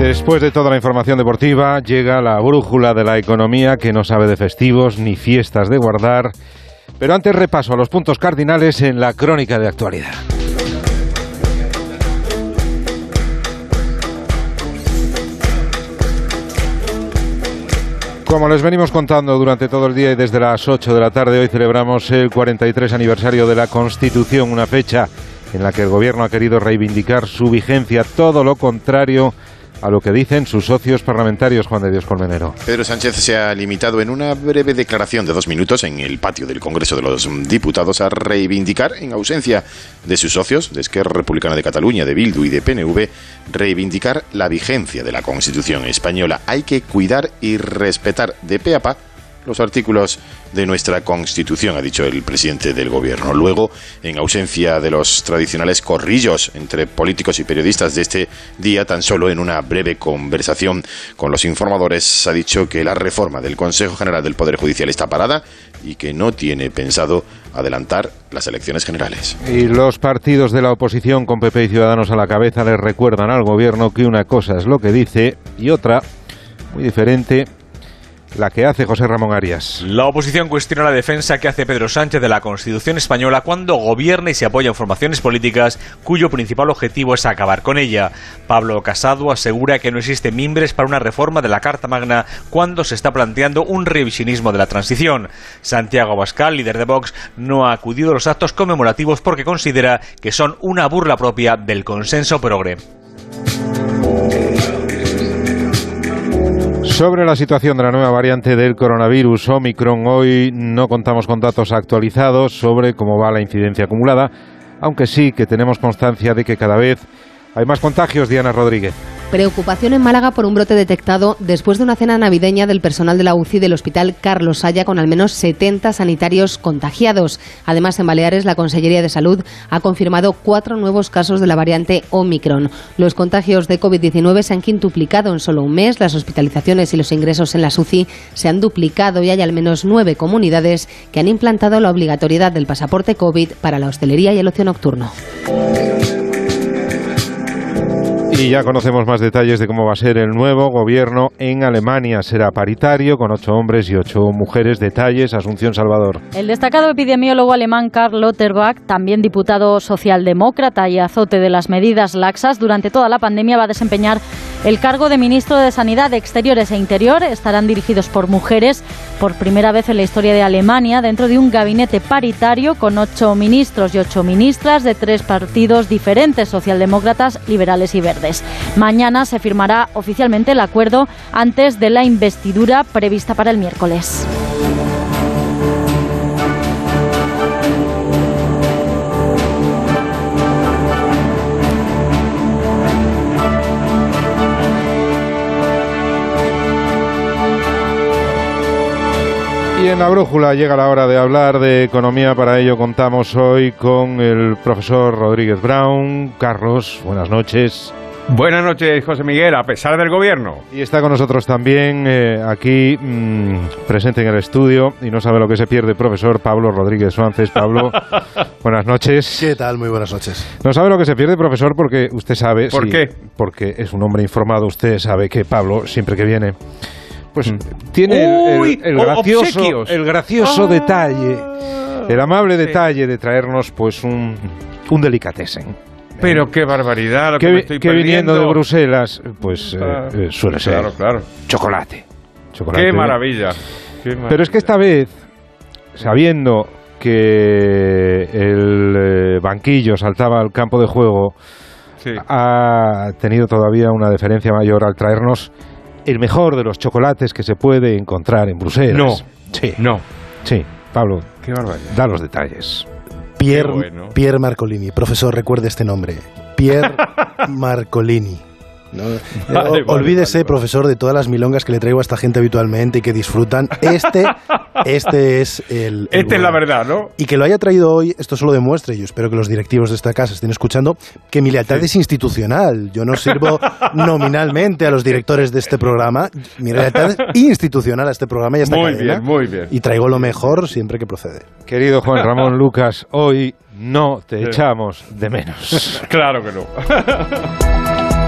Después de toda la información deportiva, llega la brújula de la economía que no sabe de festivos ni fiestas de guardar. Pero antes repaso a los puntos cardinales en la crónica de actualidad. Como les venimos contando durante todo el día y desde las 8 de la tarde, hoy celebramos el 43 aniversario de la Constitución, una fecha en la que el Gobierno ha querido reivindicar su vigencia, todo lo contrario a lo que dicen sus socios parlamentarios, Juan de Dios Colmenero. Pedro Sánchez se ha limitado en una breve declaración de dos minutos en el patio del Congreso de los Diputados a reivindicar, en ausencia de sus socios, de Esquerra Republicana de Cataluña, de Bildu y de PNV, reivindicar la vigencia de la Constitución española. Hay que cuidar y respetar de pe a pa los artículos de nuestra Constitución, ha dicho el presidente del Gobierno. Luego, en ausencia de los tradicionales corrillos entre políticos y periodistas de este día, tan solo en una breve conversación con los informadores, ha dicho que la reforma del Consejo General del Poder Judicial está parada y que no tiene pensado adelantar las elecciones generales. Y los partidos de la oposición, con PP y Ciudadanos a la cabeza, les recuerdan al Gobierno que una cosa es lo que dice y otra, muy diferente, la que hace José Ramón Arias. La oposición cuestiona la defensa que hace Pedro Sánchez de la Constitución española cuando gobierna y se apoya en formaciones políticas cuyo principal objetivo es acabar con ella. Pablo Casado asegura que no existe mimbres para una reforma de la Carta Magna cuando se está planteando un revisionismo de la transición. Santiago Abascal, líder de Vox, no ha acudido a los actos conmemorativos porque considera que son una burla propia del consenso progre. Sobre la situación de la nueva variante del coronavirus Omicron, hoy no contamos con datos actualizados sobre cómo va la incidencia acumulada, aunque sí que tenemos constancia de que cada vez hay más contagios, Diana Rodríguez. Preocupación en Málaga por un brote detectado después de una cena navideña del personal de la UCI del Hospital Carlos Saya con al menos 70 sanitarios contagiados. Además, en Baleares, la Consellería de Salud ha confirmado cuatro nuevos casos de la variante Omicron. Los contagios de COVID-19 se han quintuplicado en solo un mes. Las hospitalizaciones y los ingresos en la UCI se han duplicado y hay al menos nueve comunidades que han implantado la obligatoriedad del pasaporte COVID para la hostelería y el ocio nocturno. Y ya conocemos más detalles de cómo va a ser el nuevo gobierno en Alemania. Será paritario, con ocho hombres y ocho mujeres. Detalles, Asunción Salvador. El destacado epidemiólogo alemán Karl Lauterbach, también diputado socialdemócrata y azote de las medidas laxas durante toda la pandemia, va a desempeñar el cargo de ministro de Sanidad, Exteriores e Interior. Estarán dirigidos por mujeres por primera vez en la historia de Alemania dentro de un gabinete paritario con ocho ministros y ocho ministras de tres partidos diferentes, socialdemócratas, liberales y verdes. Mañana se firmará oficialmente el acuerdo antes de la investidura prevista para el miércoles. Y en la brújula llega la hora de hablar de economía. Para ello contamos hoy con el profesor Rodríguez Brown. Carlos, buenas noches. Buenas noches, José Miguel, a pesar del gobierno. Y está con nosotros también eh, aquí mmm, presente en el estudio y no sabe lo que se pierde, profesor Pablo Rodríguez Suárez. Pablo, buenas noches. ¿Qué tal? Muy buenas noches. No sabe lo que se pierde, profesor, porque usted sabe. ¿Por sí, qué? Porque es un hombre informado. Usted sabe que Pablo, siempre que viene, pues tiene el- Uy, el, el o- gracioso, obsequios. el gracioso Ah. detalle, el amable Sí. detalle de traernos pues un, un delicatessen. Pero qué barbaridad lo que, que, me estoy que viniendo de Bruselas, pues eh, Ah, eh, suele ser Claro, claro. chocolate. Chocolate. Qué maravilla. qué Pero es que esta vez, sabiendo que el eh, banquillo saltaba al campo de juego, Sí. ha tenido todavía una deferencia mayor al traernos el mejor de los chocolates que se puede encontrar en Bruselas. No. Sí, No, sí. Pablo, qué da los detalles. Pierre, bueno. Pierre Marcolini. Profesor, recuerde este nombre. Pierre Marcolini. No, eh, olvídese, profesor, de todas las milongas que le traigo a esta gente habitualmente y que disfrutan. Este, este es el. el Esta es la verdad, ¿no? Y que lo haya traído hoy, esto solo demuestra, y yo espero que los directivos de esta casa estén escuchando, que mi lealtad es institucional. Yo no sirvo nominalmente a los directores de este programa. Mi lealtad es institucional a este programa y a esta Muy cadena. bien, muy bien. Y traigo lo mejor siempre que procede. Querido Juan Ramón Lucas, hoy no te Sí. echamos de menos. Claro que no.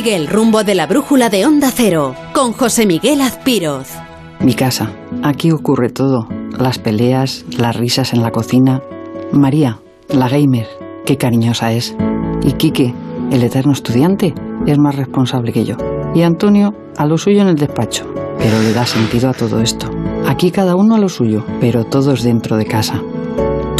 Sigue el rumbo de la brújula de Onda Cero con José Miguel Azpiroz. Mi casa. Aquí ocurre todo. Las peleas, las risas en la cocina. María, la gamer, qué cariñosa es. Y Quique, el eterno estudiante, es más responsable que yo. Y Antonio, a lo suyo en el despacho. Pero le da sentido a todo esto. Aquí cada uno a lo suyo, pero todos dentro de casa.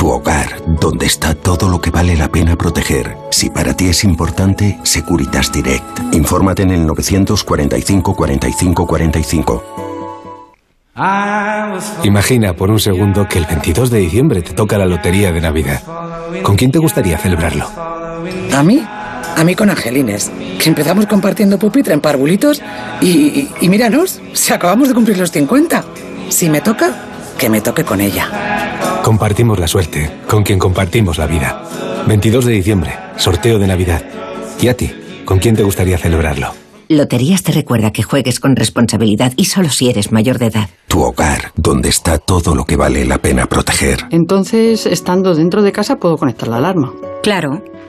Tu hogar, donde está todo lo que vale la pena proteger. Si para ti es importante, Securitas Direct. Infórmate en el 945 45 45. Imagina por un segundo que el 22 de diciembre te toca la lotería de Navidad. ¿Con quién te gustaría celebrarlo? ¿A mí? A mí con Angelines, que empezamos compartiendo pupitre en parvulitos y, y, y míranos, si acabamos de cumplir los 50. Si me toca, que me toque con ella. Compartimos la suerte, con quien compartimos la vida. 22 de diciembre, sorteo de Navidad. ¿Y a ti? ¿Con quién te gustaría celebrarlo? Loterías te recuerda que juegues con responsabilidad y solo si eres mayor de edad. Tu hogar, donde está todo lo que vale la pena proteger. Entonces, estando dentro de casa, puedo conectar la alarma. Claro.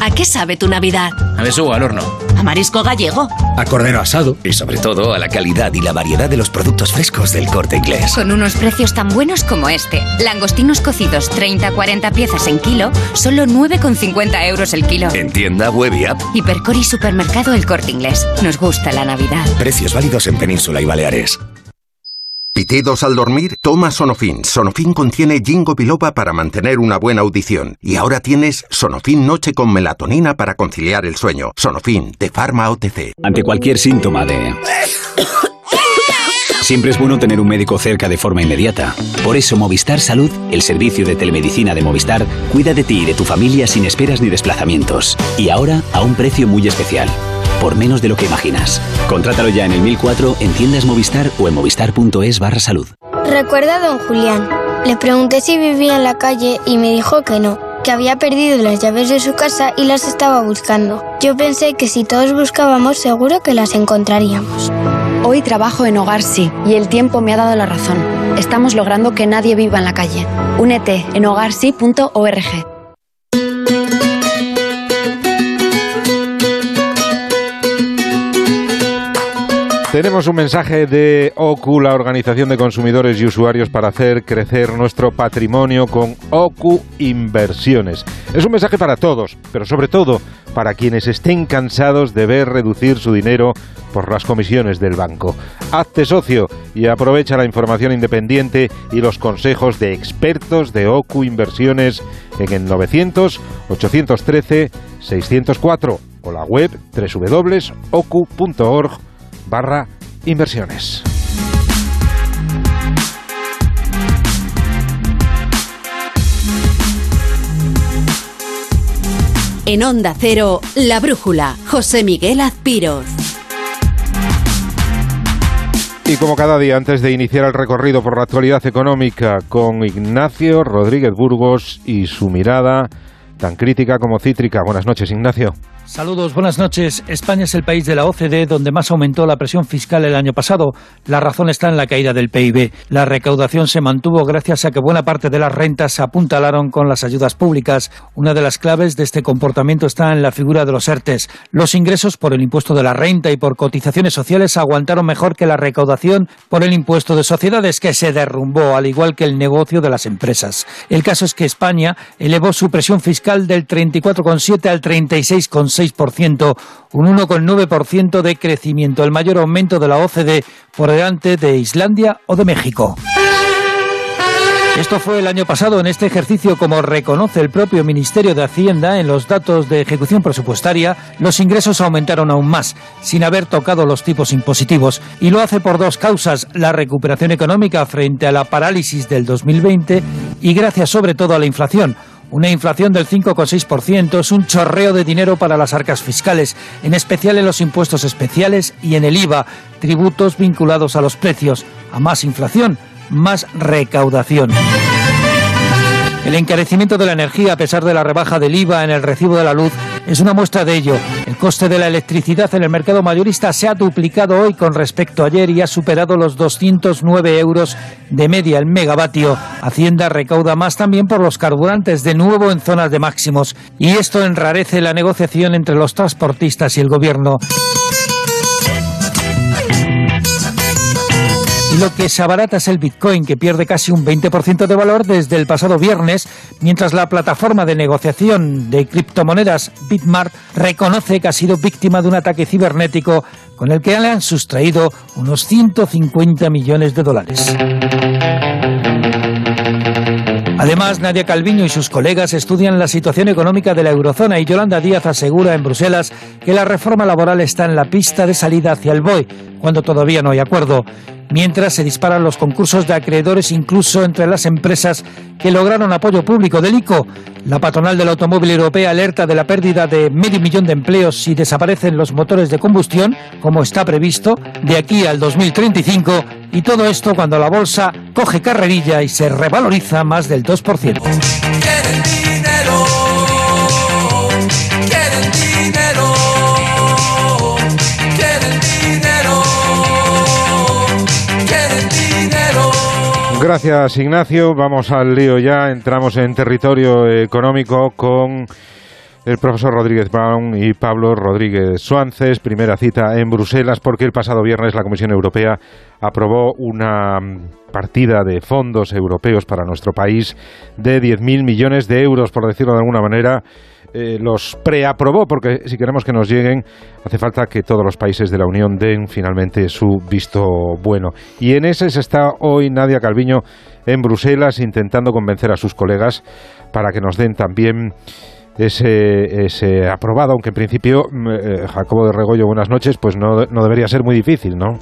¿A qué sabe tu Navidad? A besugo al horno. ¿A marisco gallego? A cordero asado. Y sobre todo a la calidad y la variedad de los productos frescos del corte inglés. Con unos precios tan buenos como este. Langostinos cocidos 30-40 piezas en kilo, solo 9,50 euros el kilo. En tienda, web y app. Hipercor y supermercado El Corte Inglés. Nos gusta la Navidad. Precios válidos en Península y Baleares. Pitidos al dormir, toma Sonofin. Sonofin contiene ginkgo biloba para mantener una buena audición. Y ahora tienes Sonofin Noche con melatonina para conciliar el sueño. Sonofin, de Pharma OTC. Ante cualquier síntoma de... Siempre es bueno tener un médico cerca de forma inmediata. Por eso Movistar Salud, el servicio de telemedicina de Movistar, cuida de ti y de tu familia sin esperas ni desplazamientos. Y ahora a un precio muy especial. Por menos de lo que imaginas. Contrátalo ya en el 1004 en tiendas Movistar o en movistar.es barra salud. Recuerda a don Julián. Le pregunté si vivía en la calle y me dijo que no, que había perdido las llaves de su casa y las estaba buscando. Yo pensé que si todos buscábamos seguro que las encontraríamos. Hoy trabajo en Hogar Sí y el tiempo me ha dado la razón. Estamos logrando que nadie viva en la calle. Únete en hogarsí.org. Tenemos un mensaje de OCU, la Organización de Consumidores y Usuarios, para hacer crecer nuestro patrimonio con OCU Inversiones. Es un mensaje para todos, pero sobre todo para quienes estén cansados de ver reducir su dinero por las comisiones del banco. Hazte socio y aprovecha la información independiente y los consejos de expertos de OCU Inversiones en el 900-813-604 o la web www.ocu.org barra inversiones. En Onda Cero, La Brújula, José Miguel Azpiroz. Y como cada día, antes de iniciar el recorrido por la actualidad económica con Ignacio Rodríguez Burgos y su mirada tan crítica como cítrica. Buenas noches, Ignacio. Saludos, buenas noches. España es el país de la OCDE donde más aumentó la presión fiscal el año pasado. La razón está en la caída del PIB. La recaudación se mantuvo gracias a que buena parte de las rentas se apuntalaron con las ayudas públicas. Una de las claves de este comportamiento está en la figura de los ERTES. Los ingresos por el impuesto de la renta y por cotizaciones sociales aguantaron mejor que la recaudación por el impuesto de sociedades que se derrumbó, al igual que el negocio de las empresas. El caso es que España elevó su presión fiscal del 34,7 al 36,6%, un 1,9% de crecimiento, el mayor aumento de la OCDE por delante de Islandia o de México. Esto fue el año pasado. En este ejercicio, como reconoce el propio Ministerio de Hacienda en los datos de ejecución presupuestaria, los ingresos aumentaron aún más, sin haber tocado los tipos impositivos. Y lo hace por dos causas, la recuperación económica frente a la parálisis del 2020 y gracias sobre todo a la inflación. Una inflación del 5,6% es un chorreo de dinero para las arcas fiscales, en especial en los impuestos especiales y en el IVA, tributos vinculados a los precios. A más inflación, más recaudación. El encarecimiento de la energía, a pesar de la rebaja del IVA en el recibo de la luz, es una muestra de ello. El coste de la electricidad en el mercado mayorista se ha duplicado hoy con respecto a ayer y ha superado los 209 euros de media el megavatio. Hacienda recauda más también por los carburantes, de nuevo en zonas de máximos. Y esto enrarece la negociación entre los transportistas y el gobierno. Lo que se abarata es el Bitcoin, que pierde casi un 20% de valor desde el pasado viernes, mientras la plataforma de negociación de criptomonedas Bitmart reconoce que ha sido víctima de un ataque cibernético con el que le han sustraído unos 150 millones de dólares. Además, Nadia Calviño y sus colegas estudian la situación económica de la eurozona y Yolanda Díaz asegura en Bruselas que la reforma laboral está en la pista de salida hacia el BOE, cuando todavía no hay acuerdo. Mientras se disparan los concursos de acreedores incluso entre las empresas que lograron apoyo público del ICO. La patronal del automóvil europea alerta de la pérdida de medio millón de empleos si desaparecen los motores de combustión, como está previsto, de aquí al 2035 y todo esto cuando la bolsa coge carrerilla y se revaloriza más del 2%. Gracias Ignacio, vamos al lío ya, entramos en territorio económico con el profesor Rodríguez Brown y Pablo Rodríguez Suances. Primera cita en Bruselas porque el pasado viernes la Comisión Europea aprobó una partida de fondos europeos para nuestro país de 10.000 millones de euros, por decirlo de alguna manera. Eh, los preaprobó porque si queremos que nos lleguen hace falta que todos los países de la Unión den finalmente su visto bueno. Y en ese se está hoy Nadia Calviño en Bruselas intentando convencer a sus colegas para que nos den también ese, ese aprobado, aunque en principio, eh, Jacobo de Regollo, buenas noches, pues no, no debería ser muy difícil, ¿no?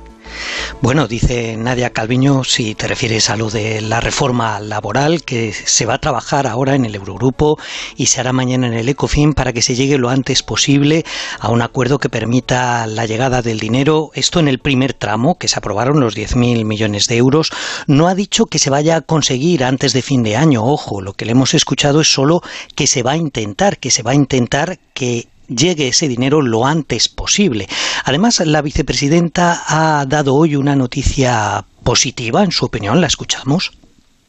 Bueno, dice Nadia Calviño, si te refieres a lo de la reforma laboral, que se va a trabajar ahora en el Eurogrupo y se hará mañana en el ECOFIN para que se llegue lo antes posible a un acuerdo que permita la llegada del dinero. Esto en el primer tramo, que se aprobaron los 10.000 millones de euros. No ha dicho que se vaya a conseguir antes de fin de año. Ojo, lo que le hemos escuchado es solo que se va a intentar, que se va a intentar que llegue ese dinero lo antes posible. Además, la vicepresidenta ha dado hoy una noticia positiva, en su opinión, la escuchamos.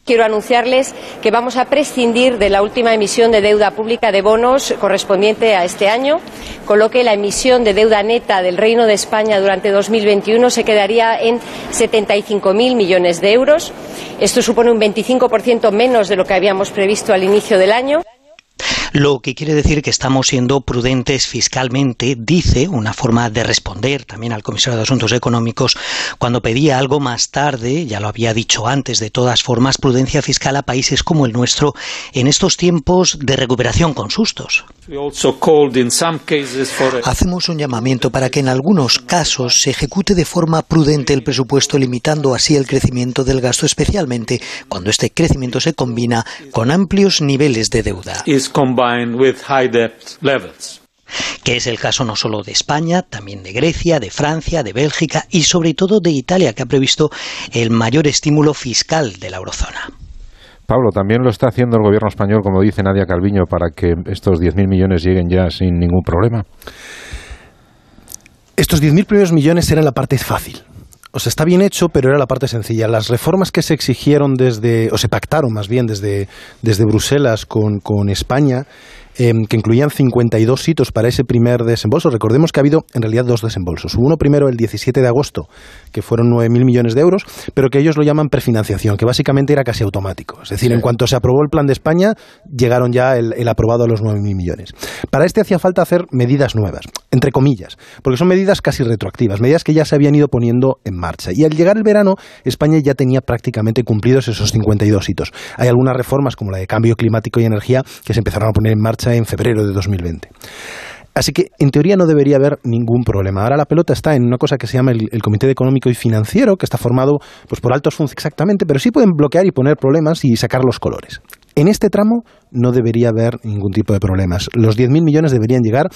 Quiero anunciarles que vamos a prescindir de la última emisión de deuda pública de bonos correspondiente a este año, con lo que la emisión de deuda neta del Reino de España durante 2021 se quedaría en 75.000 millones de euros. Esto supone un 25% menos de lo que habíamos previsto al inicio del año lo que quiere decir que estamos siendo prudentes fiscalmente, dice, una forma de responder también al comisario de Asuntos Económicos cuando pedía algo más tarde, ya lo había dicho antes, de todas formas, prudencia fiscal a países como el nuestro en estos tiempos de recuperación con sustos. Hacemos un llamamiento para que en algunos casos se ejecute de forma prudente el presupuesto, limitando así el crecimiento del gasto, especialmente cuando este crecimiento se combina con amplios niveles de deuda que es el caso no solo de España, también de Grecia, de Francia, de Bélgica y sobre todo de Italia, que ha previsto el mayor estímulo fiscal de la eurozona. Pablo, también lo está haciendo el gobierno español, como dice Nadia Calviño, para que estos 10.000 millones lleguen ya sin ningún problema. Estos 10.000 primeros millones eran la parte fácil. O sea, está bien hecho, pero era la parte sencilla. Las reformas que se exigieron desde, o se pactaron más bien desde, desde Bruselas con, con España, em, que incluían 52 hitos para ese primer desembolso. Recordemos que ha habido en realidad dos desembolsos. Uno primero el 17 de agosto, que fueron 9.000 millones de euros, pero que ellos lo llaman prefinanciación, que básicamente era casi automático. Es decir, en cuanto se aprobó el plan de España, llegaron ya el, el aprobado a los 9.000 millones. Para este hacía falta hacer medidas nuevas, entre comillas, porque son medidas casi retroactivas, medidas que ya se habían ido poniendo en marcha. Y al llegar el verano, España ya tenía prácticamente cumplidos esos 52 hitos. Hay algunas reformas, como la de cambio climático y energía, que se empezaron a poner en marcha en febrero de 2020. Así que, en teoría, no debería haber ningún problema. Ahora la pelota está en una cosa que se llama el, Comité Económico y Financiero, que está formado pues, por altos funcionarios exactamente, pero sí pueden bloquear y poner problemas y sacar los colores. En este tramo no debería haber ningún tipo de problemas. Los 10.000 millones deberían llegar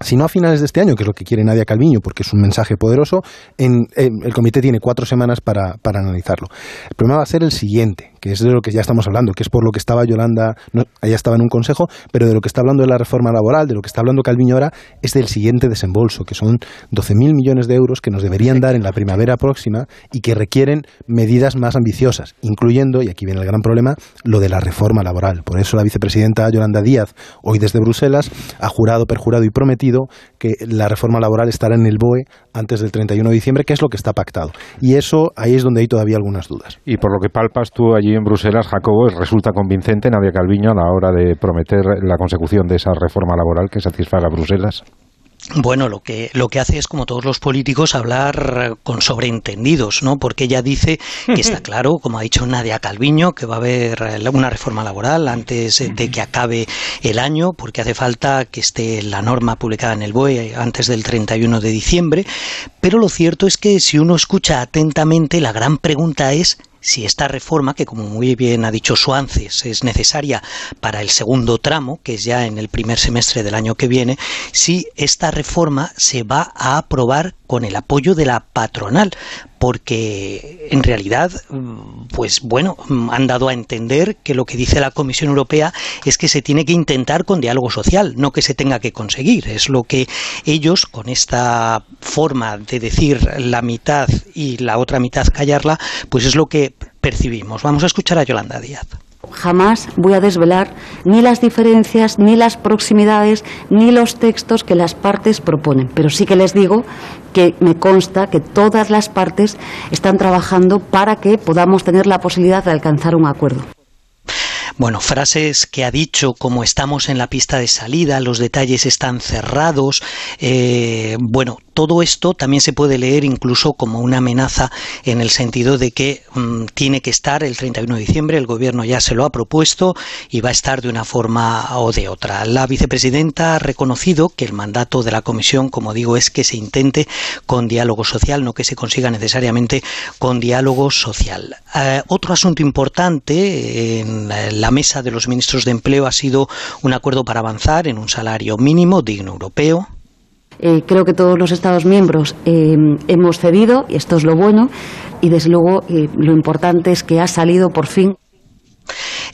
si no a finales de este año, que es lo que quiere Nadia Calviño, porque es un mensaje poderoso, en, el comité tiene cuatro semanas para, para, analizarlo. El problema va a ser el siguiente, que es de lo que ya estamos hablando, que es por lo que estaba Yolanda, no, ella estaba en un consejo, pero de lo que está hablando de la reforma laboral, de lo que está hablando Calviño ahora, es del siguiente desembolso, que son 12.000 millones de euros que nos deberían dar en la primavera próxima y que requieren medidas más ambiciosas, incluyendo, y aquí viene el gran problema, lo de la reforma laboral. Por eso la vicepresidenta Yolanda Díaz, hoy desde Bruselas, ha jurado, perjurado y prometido que la reforma laboral estará en el BOE antes del 31 de diciembre, que es lo que está pactado. Y eso ahí es donde hay todavía algunas dudas. Y por lo que palpas tú allí en Bruselas, Jacobo, resulta convincente Nadia Calviño a la hora de prometer la consecución de esa reforma laboral que satisfaga a Bruselas. Bueno, lo que, lo que hace es, como todos los políticos, hablar con sobreentendidos, ¿no? Porque ella dice que está claro, como ha dicho Nadia Calviño, que va a haber una reforma laboral antes de que acabe el año, porque hace falta que esté la norma publicada en el BOE antes del 31 de diciembre. Pero lo cierto es que si uno escucha atentamente, la gran pregunta es si esta reforma, que como muy bien ha dicho Suances, es necesaria para el segundo tramo, que es ya en el primer semestre del año que viene, si esta reforma se va a aprobar con el apoyo de la patronal, porque en realidad, pues bueno, han dado a entender que lo que dice la Comisión Europea es que se tiene que intentar con diálogo social, no que se tenga que conseguir. Es lo que ellos, con esta forma de decir la mitad y la otra mitad callarla, pues es lo que percibimos. Vamos a escuchar a Yolanda Díaz. Jamás voy a desvelar ni las diferencias, ni las proximidades, ni los textos que las partes proponen. Pero sí que les digo que me consta que todas las partes están trabajando para que podamos tener la posibilidad de alcanzar un acuerdo. Bueno, frases que ha dicho como estamos en la pista de salida, los detalles están cerrados. Eh, bueno, todo esto también se puede leer incluso como una amenaza en el sentido de que mmm, tiene que estar el 31 de diciembre, el gobierno ya se lo ha propuesto y va a estar de una forma o de otra. La vicepresidenta ha reconocido que el mandato de la comisión, como digo, es que se intente con diálogo social, no que se consiga necesariamente con diálogo social. Eh, otro asunto importante en la mesa de los ministros de empleo ha sido un acuerdo para avanzar en un salario mínimo digno europeo, eh, creo que todos los Estados miembros eh, hemos cedido, y esto es lo bueno, y desde luego eh, lo importante es que ha salido por fin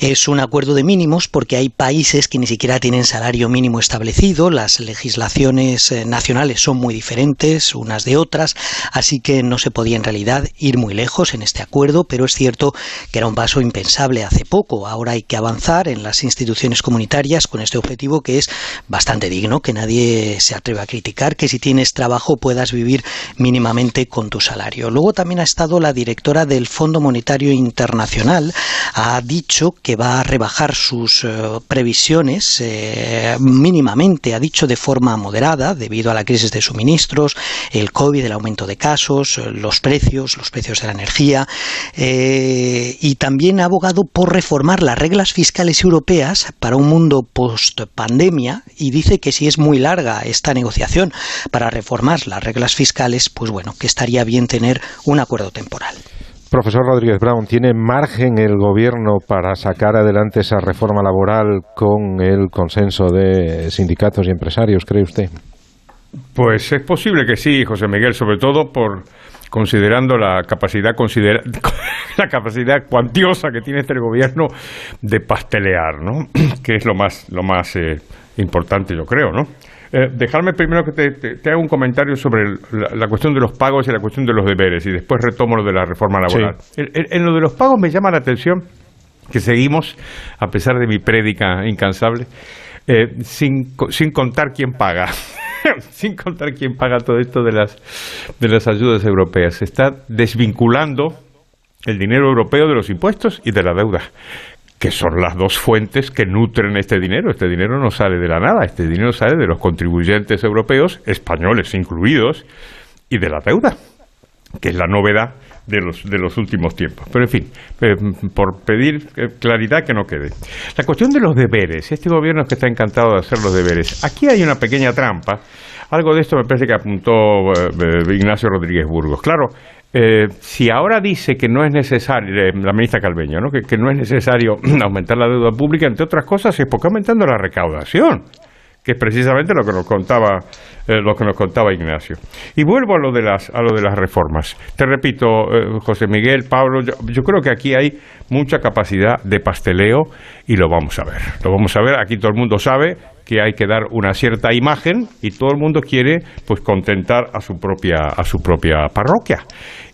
es un acuerdo de mínimos porque hay países que ni siquiera tienen salario mínimo establecido, las legislaciones nacionales son muy diferentes unas de otras, así que no se podía en realidad ir muy lejos en este acuerdo, pero es cierto que era un paso impensable hace poco. Ahora hay que avanzar en las instituciones comunitarias con este objetivo que es bastante digno, que nadie se atreve a criticar, que si tienes trabajo puedas vivir mínimamente con tu salario. Luego también ha estado la directora del Fondo Monetario Internacional, ha dicho que va a rebajar sus eh, previsiones eh, mínimamente, ha dicho de forma moderada, debido a la crisis de suministros, el COVID, el aumento de casos, los precios, los precios de la energía, eh, y también ha abogado por reformar las reglas fiscales europeas para un mundo post-pandemia, y dice que si es muy larga esta negociación para reformar las reglas fiscales, pues bueno, que estaría bien tener un acuerdo temporal. Profesor Rodríguez Brown, ¿tiene margen el gobierno para sacar adelante esa reforma laboral con el consenso de sindicatos y empresarios, cree usted? Pues es posible que sí, José Miguel, sobre todo por considerando la capacidad considera la capacidad cuantiosa que tiene este gobierno de pastelear, ¿no? que es lo más lo más eh, importante, yo creo, ¿no? Eh, dejarme primero que te, te, te, haga un comentario sobre el, la, la, cuestión de los pagos y la cuestión de los deberes y después retomo lo de la reforma laboral. Sí. En, en, en, lo de los pagos me llama la atención que seguimos, a pesar de mi prédica incansable, eh, sin, sin contar quién paga. sin contar quién paga todo esto de las, de las ayudas europeas. Se está desvinculando el dinero europeo de los impuestos y de la deuda que son las dos fuentes que nutren este dinero. Este dinero no sale de la nada, este dinero sale de los contribuyentes europeos, españoles incluidos, y de la deuda, que es la novedad de los, de los últimos tiempos. Pero en fin, eh, por pedir eh, claridad que no quede. La cuestión de los deberes, este gobierno es que está encantado de hacer los deberes. Aquí hay una pequeña trampa. Algo de esto me parece que apuntó eh, Ignacio Rodríguez Burgos. Claro, si ahora dice que no es necesario, la ministra Calveño. Que, no es necesario aumentar la deuda pública, entre otras cosas, es porque aumentando la recaudación que es precisamente lo que nos contaba eh, lo que nos contaba Ignacio. Y vuelvo a lo de las a lo de las reformas. Te repito, eh, José Miguel, Pablo, yo, creo que aquí hay mucha capacidad de pasteleo y lo vamos a ver. Lo vamos a ver. Aquí todo el mundo sabe que hay que dar una cierta imagen y todo el mundo quiere pues contentar a su propia a su propia parroquia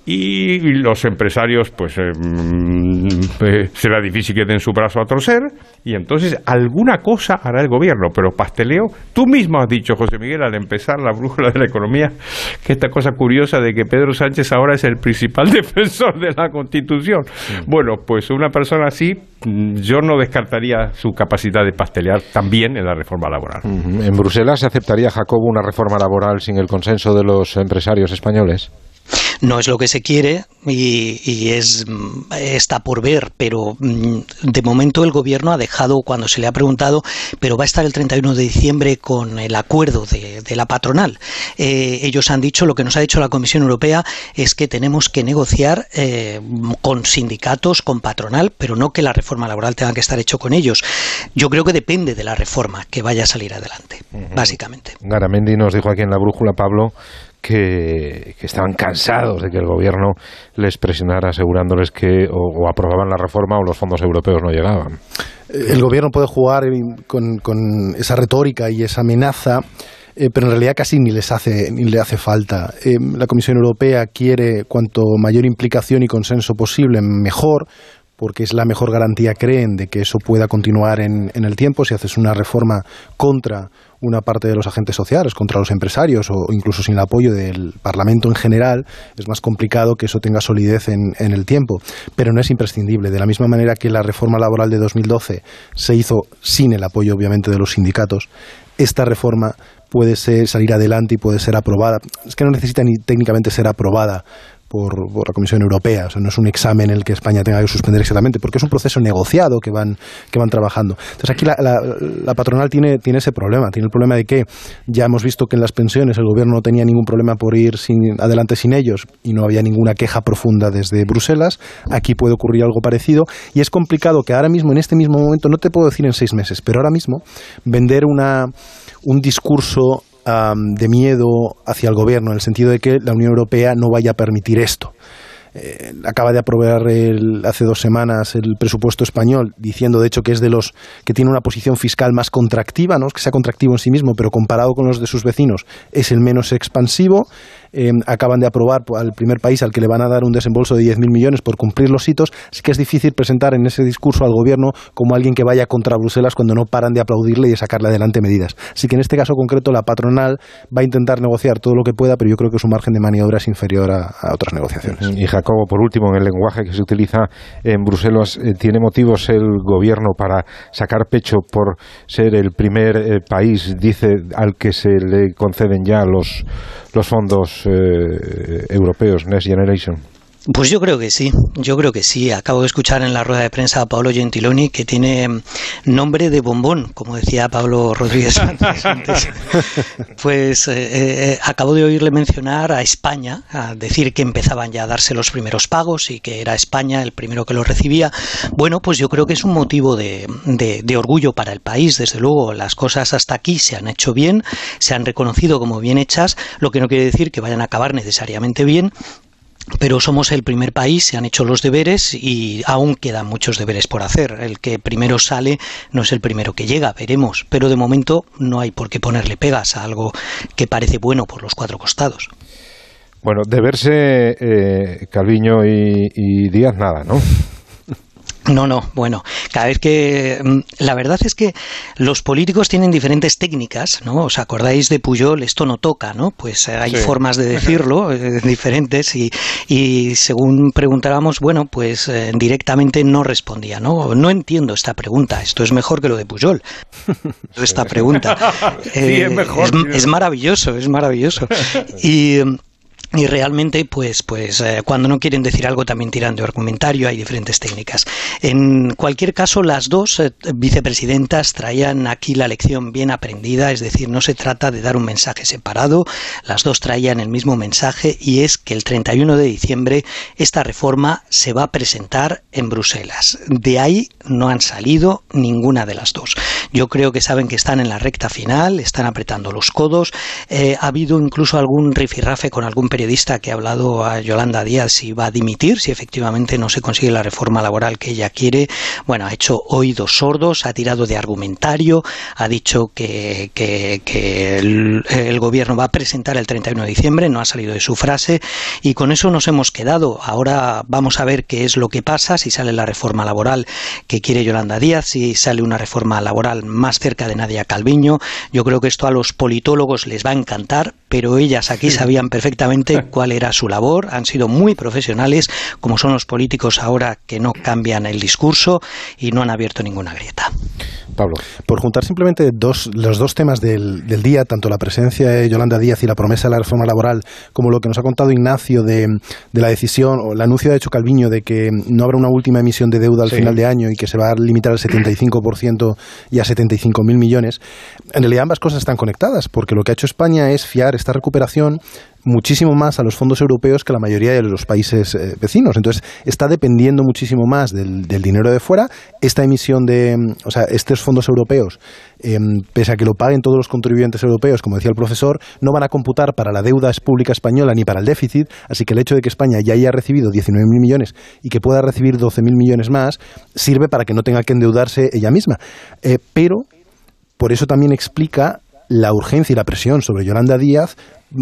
y los empresarios pues eh, mm, eh, será difícil que den su brazo a torcer y entonces alguna cosa hará el gobierno pero pasteleo tú mismo has dicho José Miguel al empezar la brújula de la economía que esta cosa curiosa de que Pedro Sánchez ahora es el principal defensor de la Constitución. Bueno pues una persona así mm, yo no descartaría su capacidad de pastelear también en la reforma laboral. En Bruselas aceptaría Jacobo una reforma laboral sin el consenso de los empresarios españoles no es lo que se quiere y, es, está por ver, pero mm, de momento el gobierno ha dejado, cuando se le ha preguntado, pero va a estar el 31 de diciembre con el acuerdo de, la patronal. Eh, ellos han dicho, lo que nos ha dicho la Comisión Europea es que tenemos que negociar eh, con sindicatos, con patronal, pero no que la reforma laboral tenga que estar hecho con ellos. Yo creo que depende de la reforma que vaya a salir adelante, básicamente. Garamendi nos dijo aquí en la brújula, Pablo, que, estaban cansados de que el gobierno les presionara asegurándoles que o, aprobaban la reforma o los fondos europeos no llegaban. El gobierno puede jugar con, esa retórica y esa amenaza. Eh, pero en realidad casi ni les hace ni le hace falta. Eh, la Comisión Europea quiere cuanto mayor implicación y consenso posible, mejor, porque es la mejor garantía, creen, de que eso pueda continuar en, en el tiempo. Si haces una reforma contra una parte de los agentes sociales, contra los empresarios o incluso sin el apoyo del Parlamento en general, es más complicado que eso tenga solidez en, el tiempo. Pero no es imprescindible. De la misma manera que la reforma laboral de 2012 se hizo sin el apoyo, obviamente, de los sindicatos, esta reforma puede ser, salir adelante y puede ser aprobada. Es que no necesita ni técnicamente ser aprobada por, la Comisión Europea. O sea, no es un examen en el que España tenga que suspender exactamente, porque es un proceso negociado que van, que van trabajando. Entonces aquí la, la, patronal tiene, tiene ese problema. Tiene el problema de que ya hemos visto que en las pensiones el gobierno no tenía ningún problema por ir sin, adelante sin ellos y no había ninguna queja profunda desde Bruselas. Aquí puede ocurrir algo parecido y es complicado que ahora mismo, en este mismo momento, no te puedo decir en seis meses, pero ahora mismo vender una, un discurso de miedo hacia el gobierno, en el sentido de que la Unión Europea no vaya a permitir esto. Eh, acaba de aprobar hace dos semanas el presupuesto español, diciendo de hecho que es de los que tiene una posición fiscal más contractiva, no es que sea contractivo en sí mismo, pero comparado con los de sus vecinos es el menos expansivo Em, acaban de aprobar al primer país al que le van a dar un desembolso de 10.000 millones por cumplir los hitos, así que es difícil presentar en ese discurso al gobierno como alguien que vaya contra Bruselas cuando no paran de aplaudirle y de sacarle adelante medidas. Así que en este caso concreto la patronal va a intentar negociar todo lo que pueda, pero yo creo que su margen de maniobra es inferior a, otras negociaciones. Y Jacobo, por último, en el lenguaje que se utiliza en Bruselas, eh, ¿tiene motivos el gobierno para sacar pecho por ser el primer eh, país, dice, al que se le conceden ya los fondos eh, europeos Next Generation? Pues yo creo que sí, yo creo que sí. Acabo de escuchar en la rueda de prensa a Pablo Gentiloni que tiene nombre de bombón, como decía Pablo Rodríguez antes. Pues eh, eh, acabo de oírle mencionar a España, a decir que empezaban ya a darse los primeros pagos y que era España el primero que los recibía. Bueno, pues yo creo que es un motivo de, de orgullo para el país. Desde luego, las cosas hasta aquí se han hecho bien, se han reconocido como bien hechas, lo que no quiere decir que vayan a acabar necesariamente bien, pero somos el primer país, se han hecho los deberes y aún quedan muchos deberes por hacer. El que primero sale no es el primero que llega, veremos, pero de momento no hay por qué ponerle pegas a algo que parece bueno por los cuatro costados. Bueno, de verse eh, Calviño y, y Díaz nada, ¿no? No, no, bueno, cada vez que... Mm, la verdad es que los políticos tienen diferentes técnicas, ¿no? ¿Os acordáis de Puyol? Esto no toca, ¿no? Pues eh, hay formas de decirlo eh, diferentes y, y, según preguntábamos, bueno, pues eh, directamente no respondía, ¿no? No entiendo esta pregunta, esto es mejor que lo de Puyol, esta pregunta. sí, es mejor. Es, es maravilloso, es maravilloso. Y y realmente pues pues eh, cuando no quieren decir algo también tiran de argumentario hay diferentes técnicas. En cualquier caso las dos eh, vicepresidentas traían aquí la lección bien aprendida es decir no se trata de dar un mensaje separado las dos traían el mismo mensaje y es que el 31 de diciembre esta reforma se va a presentar en Bruselas. De ahí no han salido ninguna de las dos. Yo creo que saben que están en la recta final están apretando los codos. Eh, ha habido incluso algún rifirrafe con algún periodista periodista que ha hablado a Yolanda Díaz si va a dimitir, si efectivamente no se consigue la reforma laboral que ella quiere. Bueno, ha hecho oídos sordos, ha tirado de argumentario, ha dicho que, que, el, el, gobierno va a presentar el 31 de diciembre, no ha salido de su frase y con eso nos hemos quedado. Ahora vamos a ver qué es lo que pasa, si sale la reforma laboral que quiere Yolanda Díaz, si sale una reforma laboral más cerca de Nadia Calviño. Yo creo que esto a los politólogos les va a encantar, pero ellas aquí sabían perfectamente cuál era su labor, han sido muy profesionales, como son los políticos ahora que no cambian el discurso y no han abierto ninguna grieta. Pablo. Por juntar simplemente dos, los dos temas del, del, día, tanto la presencia de Yolanda Díaz y la promesa de la reforma laboral, como lo que nos ha contado Ignacio de, de la decisión, o el anuncio de hecho Calviño de que no habrá una última emisión de deuda al sí. final de año y que se va a limitar al 75% y a 75.000 millones, en realidad ambas cosas están conectadas, porque lo que ha hecho España es fiar esta recuperación muchísimo más a los fondos europeos que la mayoría de los países eh, vecinos. Entonces, está dependiendo muchísimo más del, del, dinero de fuera. Esta emisión de, o sea, estos fondos europeos, eh, pese a que lo paguen todos los contribuyentes europeos, como decía el profesor, no van a computar para la deuda pública española ni para el déficit. Así que el hecho de que España ya haya recibido 19.000 millones y que pueda recibir 12.000 millones más, sirve para que no tenga que endeudarse ella misma. Eh, pero, por eso también explica la urgencia y la presión sobre Yolanda Díaz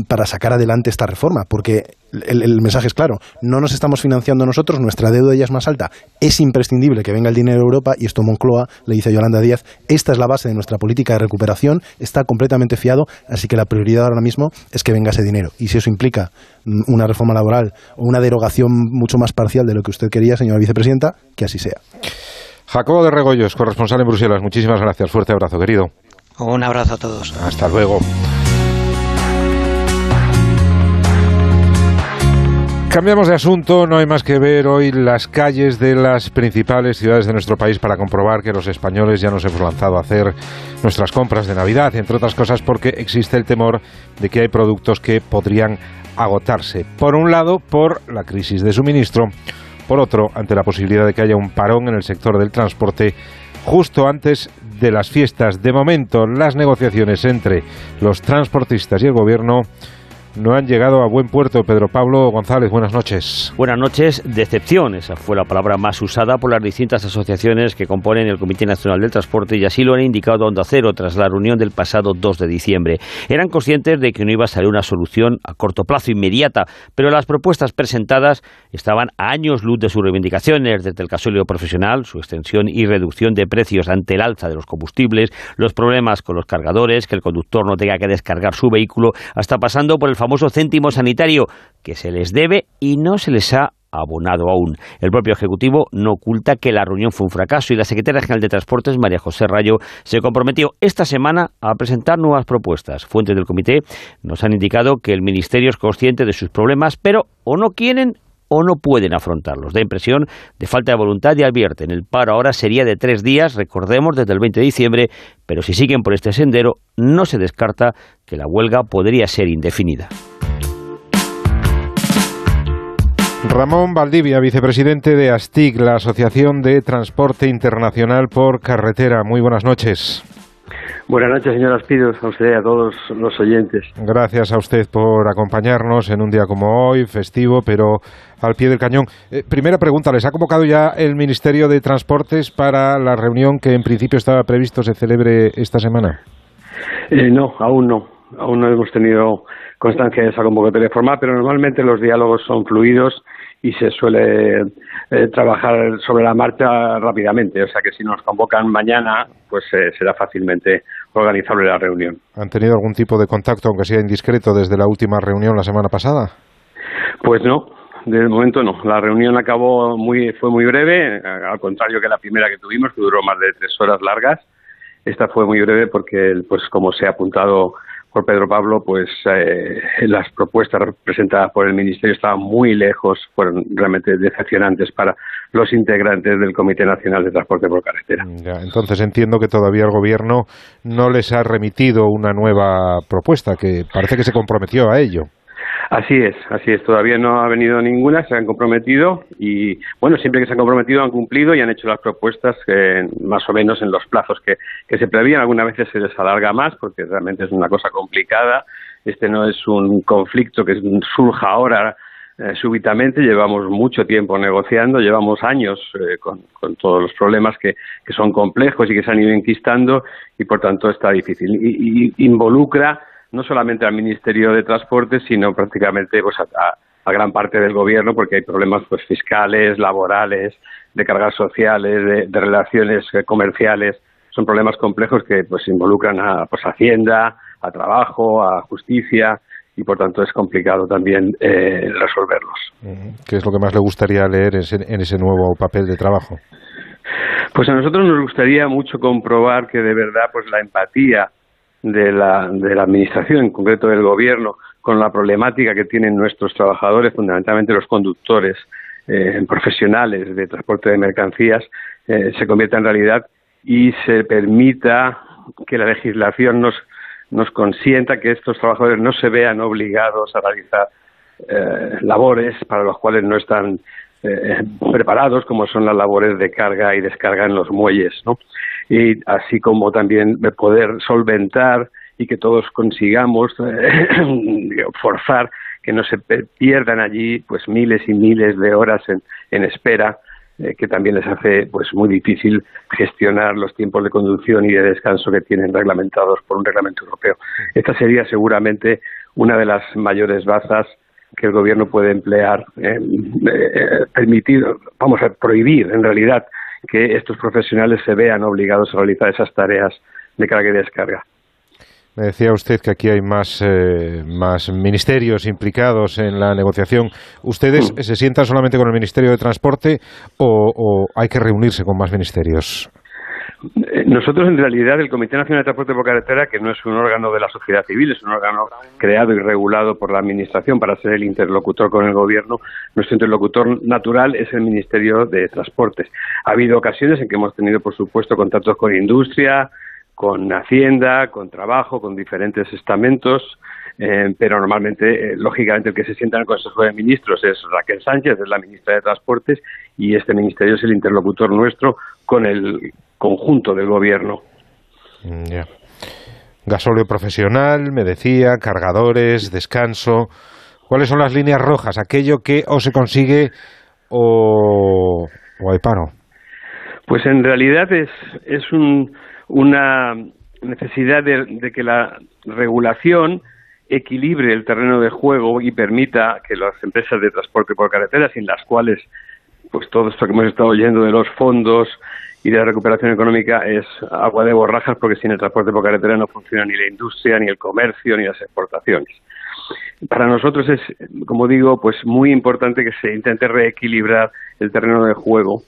para sacar adelante esta reforma, porque el, el, mensaje es claro, no nos estamos financiando nosotros, nuestra deuda ya es más alta, es imprescindible que venga el dinero de Europa y esto Moncloa le dice a Yolanda Díaz, esta es la base de nuestra política de recuperación, está completamente fiado, así que la prioridad ahora mismo es que venga ese dinero. Y si eso implica una reforma laboral o una derogación mucho más parcial de lo que usted quería, señora vicepresidenta, que así sea. Jacobo de Regoyos, corresponsal en Bruselas, muchísimas gracias, fuerte abrazo, querido. Un abrazo a todos. Hasta luego. Cambiamos de asunto, no hay más que ver hoy las calles de las principales ciudades de nuestro país para comprobar que los españoles ya nos hemos lanzado a hacer nuestras compras de Navidad, entre otras cosas porque existe el temor de que hay productos que podrían agotarse. Por un lado, por la crisis de suministro, por otro, ante la posibilidad de que haya un parón en el sector del transporte justo antes de las fiestas. De momento, las negociaciones entre los transportistas y el gobierno no han llegado a buen puerto. Pedro Pablo González, buenas noches. Buenas noches. Decepción, esa fue la palabra más usada por las distintas asociaciones que componen el Comité Nacional del Transporte y así lo han indicado Onda Cero tras la reunión del pasado 2 de diciembre. Eran conscientes de que no iba a salir una solución a corto plazo inmediata, pero las propuestas presentadas estaban a años luz de sus reivindicaciones, desde el gasóleo profesional, su extensión y reducción de precios ante el alza de los combustibles, los problemas con los cargadores, que el conductor no tenga que descargar su vehículo, hasta pasando por el famoso céntimo sanitario que se les debe y no se les ha abonado aún. El propio Ejecutivo no oculta que la reunión fue un fracaso y la secretaria general de Transportes, María José Rayo, se comprometió esta semana a presentar nuevas propuestas. Fuentes del comité nos han indicado que el Ministerio es consciente de sus problemas, pero o no quieren o no pueden afrontarlos. Da impresión de falta de voluntad y advierten. El paro ahora sería de tres días, recordemos, desde el 20 de diciembre, pero si siguen por este sendero, no se descarta que la huelga podría ser indefinida. Ramón Valdivia, vicepresidente de ASTIC, la Asociación de Transporte Internacional por Carretera. Muy buenas noches. Buenas noches, señor Aspiros, a usted y a todos los oyentes. Gracias a usted por acompañarnos en un día como hoy, festivo, pero al pie del cañón. Eh, primera pregunta, ¿les ha convocado ya el Ministerio de Transportes para la reunión que en principio estaba previsto se celebre esta semana? Eh, no, aún no. Aún no hemos tenido constancia de esa convocatoria formal, pero normalmente los diálogos son fluidos y se suele eh, trabajar sobre la marcha rápidamente. O sea que si nos convocan mañana, pues eh, será fácilmente organizable la reunión. ¿Han tenido algún tipo de contacto, aunque sea indiscreto, desde la última reunión la semana pasada? Pues no, de momento no. La reunión acabó muy, fue muy breve, al contrario que la primera que tuvimos, que duró más de tres horas largas. Esta fue muy breve porque, pues como se ha apuntado por Pedro Pablo, pues eh, las propuestas presentadas por el Ministerio estaban muy lejos, fueron realmente decepcionantes para los integrantes del Comité Nacional de Transporte por Carretera. entonces entiendo que todavía el Gobierno no les ha remitido una nueva propuesta, que parece que se comprometió a ello. Así es, así es. Todavía no ha venido ninguna, se han comprometido y, bueno, siempre que se han comprometido han cumplido y han hecho las propuestas eh, más o menos en los plazos que, se prevían. Algunas veces se les alarga más porque realmente es una cosa complicada. Este no es un conflicto que surja ahora eh, súbitamente. Llevamos mucho tiempo negociando, llevamos años eh, con, todos los problemas que, que, son complejos y que se han ido enquistando y, por tanto, está difícil. y involucra no solamente al Ministerio de Transporte, sino prácticamente pues, a, gran parte del gobierno, porque hay problemas pues, fiscales, laborales, de cargas sociales, de, relaciones eh, comerciales. Son problemas complejos que pues, involucran a pues, Hacienda, a trabajo, a justicia, y por tanto es complicado también eh, resolverlos. ¿Qué es lo que más le gustaría leer en ese nuevo papel de trabajo? Pues a nosotros nos gustaría mucho comprobar que de verdad pues la empatía de la, de la Administración, en concreto del Gobierno, con la problemática que tienen nuestros trabajadores, fundamentalmente los conductores eh, profesionales de transporte de mercancías, eh, se convierta en realidad y se permita que la legislación nos, nos consienta que estos trabajadores no se vean obligados a realizar eh, labores para los cuales no están preparados, como son las labores de carga y descarga en los muelles, ¿no? y así como también poder solventar y que todos consigamos eh, forzar que no se pierdan allí pues miles y miles de horas en, en espera eh, que también les hace pues muy difícil gestionar los tiempos de conducción y de descanso que tienen reglamentados por un reglamento europeo. Esta sería seguramente una de las mayores bazas que el gobierno puede emplear, eh, permitir, vamos a prohibir en realidad que estos profesionales se vean obligados a realizar esas tareas de carga y descarga. Me decía usted que aquí hay más, eh, más ministerios implicados en la negociación. ¿Ustedes mm. se sientan solamente con el Ministerio de Transporte o hay que reunirse con más ministerios? Eh, nosotros, en realidad, el Comité Nacional de Transporte por Carretera, que no es un órgano de la sociedad civil, es un órgano creado y regulado por la Administración para ser el interlocutor con el Gobierno, nuestro interlocutor natural es el Ministerio de Transportes. Ha habido ocasiones en que hemos tenido, por supuesto, contactos con industria, con Hacienda, con trabajo, con diferentes estamentos, eh, pero normalmente, eh, lógicamente, el que se sienta en el Consejo de Ministros es Raquel Sánchez, es la ministra de Transportes, y este ministerio es el interlocutor nuestro con el conjunto del gobierno. Mm, ya. Gasóleo profesional, me decía, cargadores, descanso. ¿Cuáles son las líneas rojas? Aquello que o se consigue o, hay paro. Pues en realidad es, es una necesidad de, que la regulación equilibre el terreno de juego y permita que las empresas de transporte por carretera, sin las cuales pues todo esto que hemos estado oyendo de los fondos y de la recuperación económica es agua de borrajas porque sin el transporte por carretera no funciona ni la industria, ni el comercio, ni las exportaciones. Para nosotros es, como digo, pues muy importante que se intente reequilibrar el terreno de juego.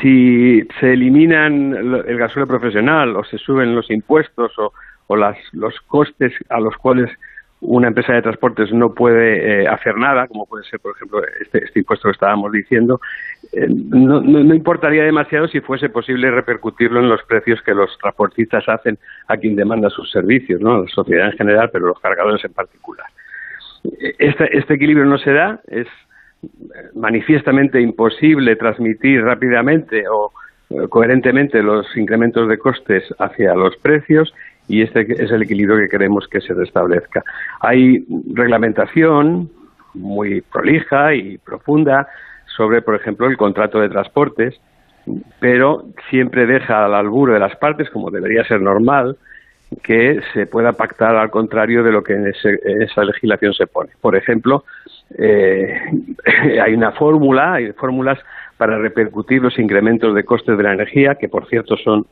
Si se eliminan el gasóleo profesional o se suben los impuestos o, o las, los costes a los cuales una empresa de transportes no puede eh, hacer nada, como puede ser, por ejemplo, este, este impuesto que estábamos diciendo, eh, no, no, importaría demasiado si fuese posible repercutirlo en los precios que los transportistas hacen a quien demanda sus servicios, ¿no? la sociedad en general, pero los cargadores en particular. Este, este equilibrio no se da, es manifiestamente imposible transmitir rápidamente o eh, coherentemente los incrementos de costes hacia los precios y este es el equilibrio que queremos que se restablezca. Hay reglamentación muy prolija y profunda sobre, por ejemplo, el contrato de transportes, pero siempre deja al alburo de las partes, como debería ser normal, que se pueda pactar al contrario de lo que en, esa legislación se pone. Por ejemplo, eh, hay una fórmula, hay fórmulas para repercutir los incrementos de costes de la energía, que por cierto son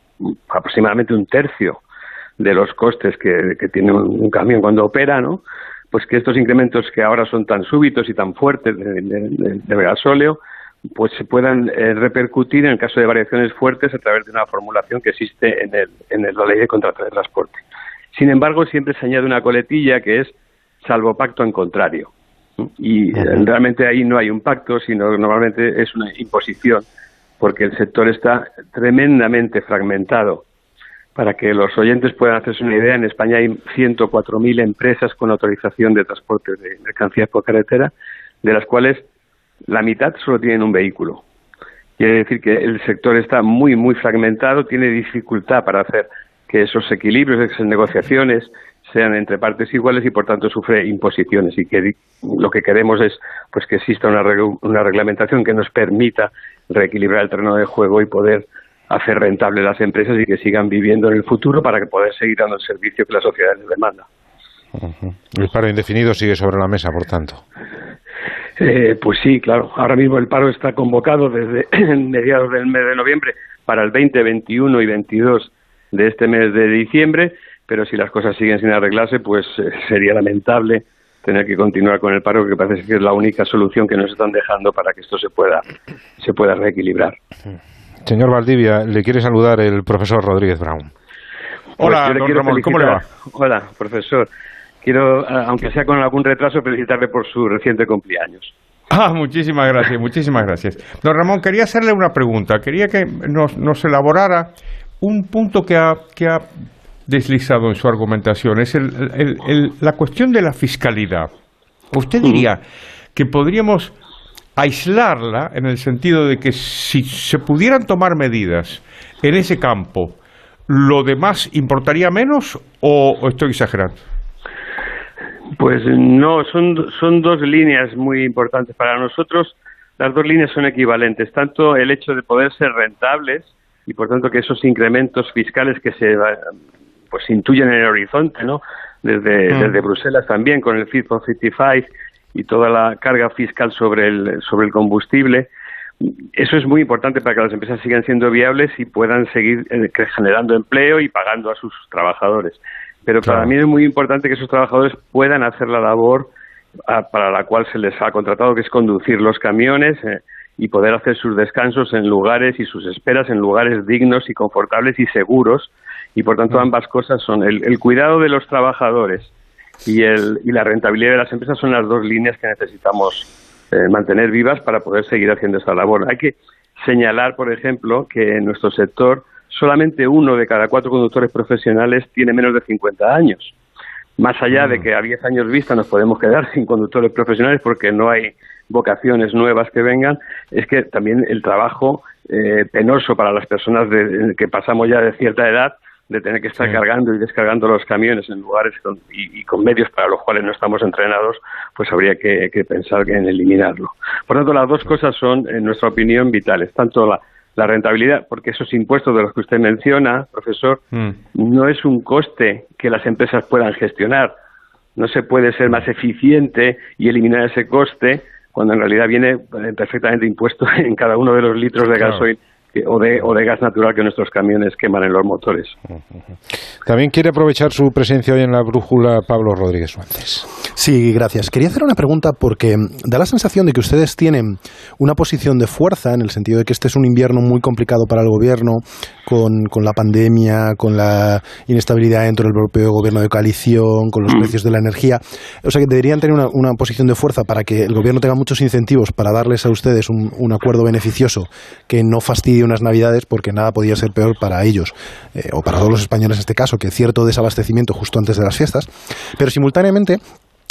aproximadamente un tercio de los costes que, tiene un, camión cuando opera, ¿no? Pues que estos incrementos que ahora son tan súbitos y tan fuertes de, de gasóleo, pues se puedan eh, repercutir en el caso de variaciones fuertes a través de una formulación que existe en, el, en la ley de contrato de transporte. Sin embargo, siempre se añade una coletilla que es salvo pacto en contrario. Y realmente ahí no hay un pacto, sino normalmente es una imposición, porque el sector está tremendamente fragmentado. Para que los oyentes puedan hacerse una idea, en España hay 104.000 empresas con autorización de transporte de mercancías por carretera, de las cuales la mitad solo tienen un vehículo. Quiere decir que el sector está muy, muy fragmentado, tiene dificultad para hacer que esos equilibrios, esas negociaciones sean entre partes iguales y por tanto sufre imposiciones y que lo que queremos es pues que exista una, una reglamentación que nos permita reequilibrar el terreno de juego y poder hacer rentable las empresas y que sigan viviendo en el futuro para que poder seguir dando el servicio que la sociedad les demanda. El paro indefinido sigue sobre la mesa, por tanto. Eh, pues sí, claro. Ahora mismo el paro está convocado desde mediados del mes de noviembre para el 20, 21 y 22 de este mes de diciembre, pero si las cosas siguen sin arreglarse, pues eh, sería lamentable tener que continuar con el paro, que parece que es la única solución que nos están dejando para que esto se pueda, se pueda reequilibrar. Señor Valdivia, le quiere saludar el profesor Rodríguez Brown. Hola, pues Ramón, ¿cómo le va? Hola, profesor. Quiero, aunque sea con algún retraso, felicitarle por su reciente cumpleaños. Ah, muchísimas gracias, muchísimas gracias. Don Ramón, quería hacerle una pregunta. Quería que nos, nos elaborara un punto que ha, que ha deslizado en su argumentación. Es el, la cuestión de la fiscalidad. ¿Usted diría que podríamos aislarla en el sentido de que si se pudieran tomar medidas en ese campo, ¿lo demás importaría menos o estoy exagerando? Pues no, son, son dos líneas muy importantes para nosotros. Las dos líneas son equivalentes, tanto el hecho de poder ser rentables y por tanto que esos incrementos fiscales que se pues intuyen en el horizonte, ¿no? Desde, mm. desde Bruselas también con el Fit for 55 y toda la carga fiscal sobre el sobre el combustible. Eso es muy importante para que las empresas sigan siendo viables y puedan seguir eh, generando empleo y pagando a sus trabajadores. Pero para mí es muy importante que esos trabajadores puedan hacer la labor para la cual se les ha contratado, que es conducir los camiones eh, y poder hacer sus descansos en lugares y sus esperas en lugares dignos y confortables y seguros. Y por tanto ambas cosas son el, cuidado de los trabajadores y, el, y la rentabilidad de las empresas son las dos líneas que necesitamos eh, mantener vivas para poder seguir haciendo esta labor. Hay que señalar, por ejemplo, que en nuestro sector solamente uno de cada cuatro conductores profesionales tiene menos de 50 años. Más allá de mm. que a 10 años vista nos podemos quedar sin conductores profesionales porque no hay vocaciones nuevas que vengan, es que también el trabajo eh, penoso para las personas que pasamos ya de cierta edad de tener que estar cargando y descargando los camiones en lugares y, con medios para los cuales no estamos entrenados, pues habría que, que pensar en eliminarlo. Por tanto, las dos cosas son, en nuestra opinión, vitales. Tanto la, la rentabilidad, porque esos impuestos de los que usted menciona, profesor, mm. no es un coste que las empresas puedan gestionar. No se puede ser más eficiente y eliminar ese coste cuando en realidad viene eh, perfectamente impuesto en cada uno de los litros de gasoil o de, o de gas natural que nuestros camiones queman en los motores. También quiere aprovechar su presencia hoy en la brújula Pablo Rodríguez Suárez. Sí, gracias. Quería hacer una pregunta porque da la sensación de que ustedes tienen una posición de fuerza en el sentido de que este es un invierno muy complicado para el gobierno, con, con la pandemia, con la inestabilidad dentro del propio gobierno de coalición, con los precios de la energía. O sea que deberían tener una, una posición de fuerza para que el gobierno tenga muchos incentivos para darles a ustedes un, un acuerdo beneficioso que no fastidie unas navidades porque nada podía ser peor para ellos eh, o para todos los españoles en este caso que cierto desabastecimiento justo antes de las fiestas. Pero simultáneamente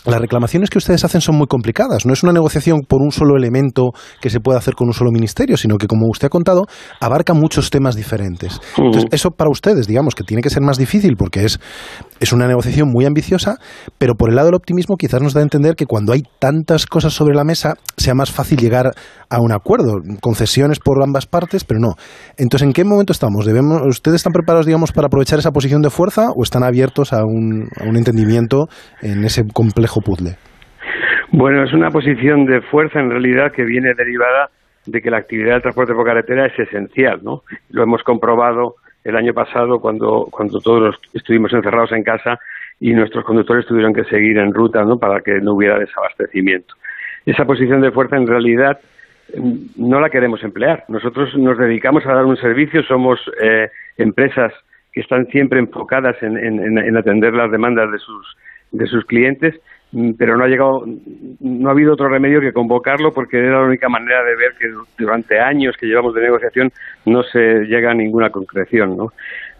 las reclamaciones que ustedes hacen son muy complicadas. No es una negociación por un solo elemento que se puede hacer con un solo ministerio, sino que, como usted ha contado, abarca muchos temas diferentes. Entonces, eso para ustedes, digamos, que tiene que ser más difícil porque es, es una negociación muy ambiciosa, pero por el lado del optimismo quizás nos da a entender que cuando hay tantas cosas sobre la mesa sea más fácil llegar a un acuerdo. Concesiones por ambas partes, pero no. Entonces, ¿en qué momento estamos? ¿Debemos, ¿Ustedes están preparados, digamos, para aprovechar esa posición de fuerza o están abiertos a un, a un entendimiento en ese complejo puzzle? Bueno, es una posición de fuerza en realidad que viene derivada de que la actividad del transporte por carretera es esencial, ¿no? Lo hemos comprobado el año pasado cuando, cuando todos estuvimos encerrados en casa y nuestros conductores tuvieron que seguir en ruta, ¿no? Para que no hubiera desabastecimiento. Esa posición de fuerza en realidad mm, no la queremos emplear. Nosotros nos dedicamos a dar un servicio, somos eh, empresas que están siempre enfocadas en, en, en atender las demandas de sus, de sus clientes pero no ha llegado, no ha habido otro remedio que convocarlo porque era la única manera de ver que durante años que llevamos de negociación no se llega a ninguna concreción. ¿no?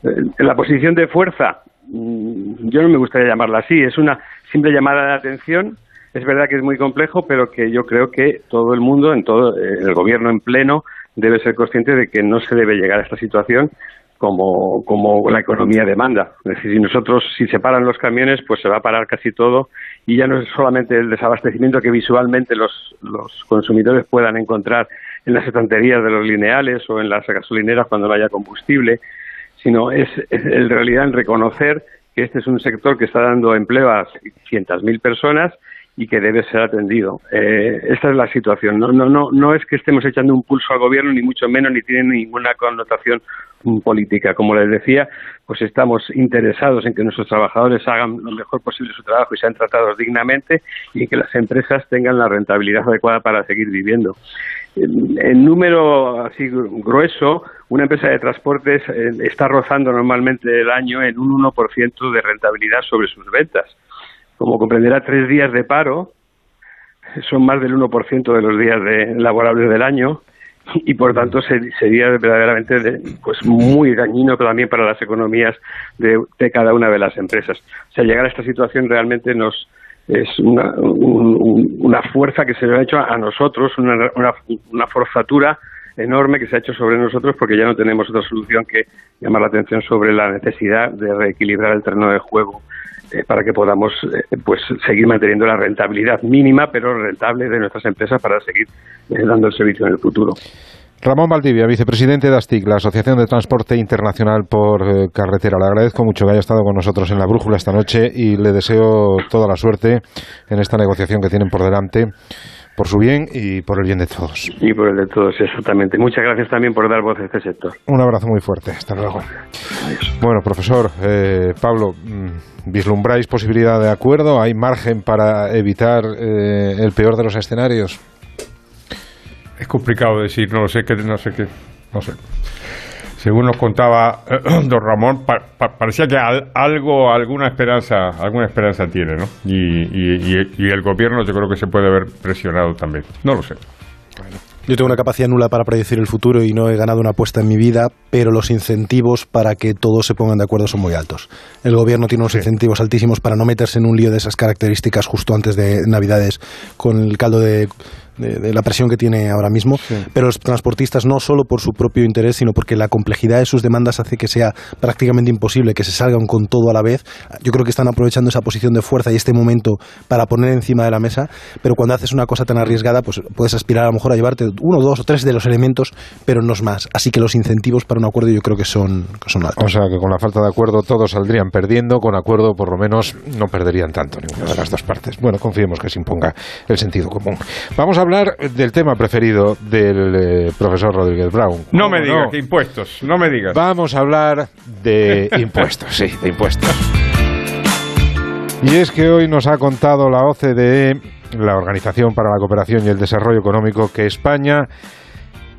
Eh, la posición de fuerza, mm, yo no me gustaría llamarla así, es una simple llamada de atención. Es verdad que es muy complejo, pero que yo creo que todo el mundo, en todo eh, el gobierno en pleno, debe ser consciente de que no se debe llegar a esta situación como, como la economía demanda. Es decir, si nosotros, si se paran los camiones, pues se va a parar casi todo y ya no es solamente el desabastecimiento que visualmente los, consumidores puedan encontrar en las estanterías de los lineales o en las gasolineras cuando no haya combustible, sino es, en realidad reconocer que este es un sector que está dando empleo a cientos mil personas y que debe ser atendido. Eh, esta es la situación. No, no, no, es que estemos echando un pulso al gobierno, ni mucho menos, ni tiene ninguna connotación política. Como les decía, pues estamos interesados en que nuestros trabajadores hagan lo mejor posible su trabajo y sean tratados dignamente y que las empresas tengan la rentabilidad adecuada para seguir viviendo. En número así grueso, una empresa de transportes eh, está rozando normalmente el año en un 1% de rentabilidad sobre sus ventas como comprenderá, tres días de paro. Son más del 1% de los días de, laborables del año. Y por tanto sería verdaderamente pues muy dañino también para las economías de, cada una de las empresas. O sea, llegar a esta situación realmente nos es una, una fuerza que se ha hecho a nosotros, una, una forzatura enorme que se ha hecho sobre nosotros porque ya no tenemos otra solución que llamar la atención sobre la necesidad de reequilibrar el terreno de juego eh, para que podamos eh, pues seguir manteniendo la rentabilidad mínima pero rentable de nuestras empresas para seguir eh, dando el servicio en el futuro. Ramón Valdivia, vicepresidente de ASTIC, la Asociación de Transporte Internacional por Carretera. Le agradezco mucho que haya estado con nosotros en la brújula esta noche y le deseo toda la suerte en esta negociación que tienen por delante por su bien y por el bien de todos. Y por el de todos, exactamente. Muchas gracias también por dar voz a este sector. Un abrazo muy fuerte. Hasta luego. Bueno, profesor Pablo. Mm, ¿Vislumbráis posibilidad de acuerdo? ¿Hay margen para evitar eh, el peor de los escenarios? Es complicado decir, no lo sé, que no sé qué, no sé. Según nos contaba don Ramón, parecía que algo, alguna esperanza, alguna esperanza tiene, ¿no? Y, y, el gobierno yo creo que se puede ver presionado también. No lo sé. Yo tengo una capacidad nula para predecir el futuro y no he ganado una apuesta en mi vida, pero los incentivos para que todos se pongan de acuerdo son muy altos. El gobierno tiene unos incentivos altísimos para no meterse en un lío de esas características justo antes de Navidades con el caldo de de, la presión que tiene ahora mismo, pero los transportistas no solo por su propio interés, sino porque la complejidad de sus demandas hace que sea prácticamente imposible que se salgan con todo a la vez. Yo creo que están aprovechando esa posición de fuerza y este momento para poner encima de la mesa, pero cuando haces una cosa tan arriesgada, pues puedes aspirar a lo mejor a llevarte uno, dos o tres de los elementos, pero no es más. Así que los incentivos para un acuerdo yo creo que son, que son altos. O sea que con la falta de acuerdo todos saldrían perdiendo, con acuerdo por lo menos no perderían tanto ninguna de las dos partes. Bueno, confiemos que se imponga el sentido común. Vamos a hablar del tema preferido del eh, profesor Rodríguez Brown. No me digas, que impuestos, no me digas. Vamos a hablar de impuestos, sí, de impuestos. Y es que hoy nos ha contado la OCDE, la Organización para la Cooperación y el Desarrollo Económico, que España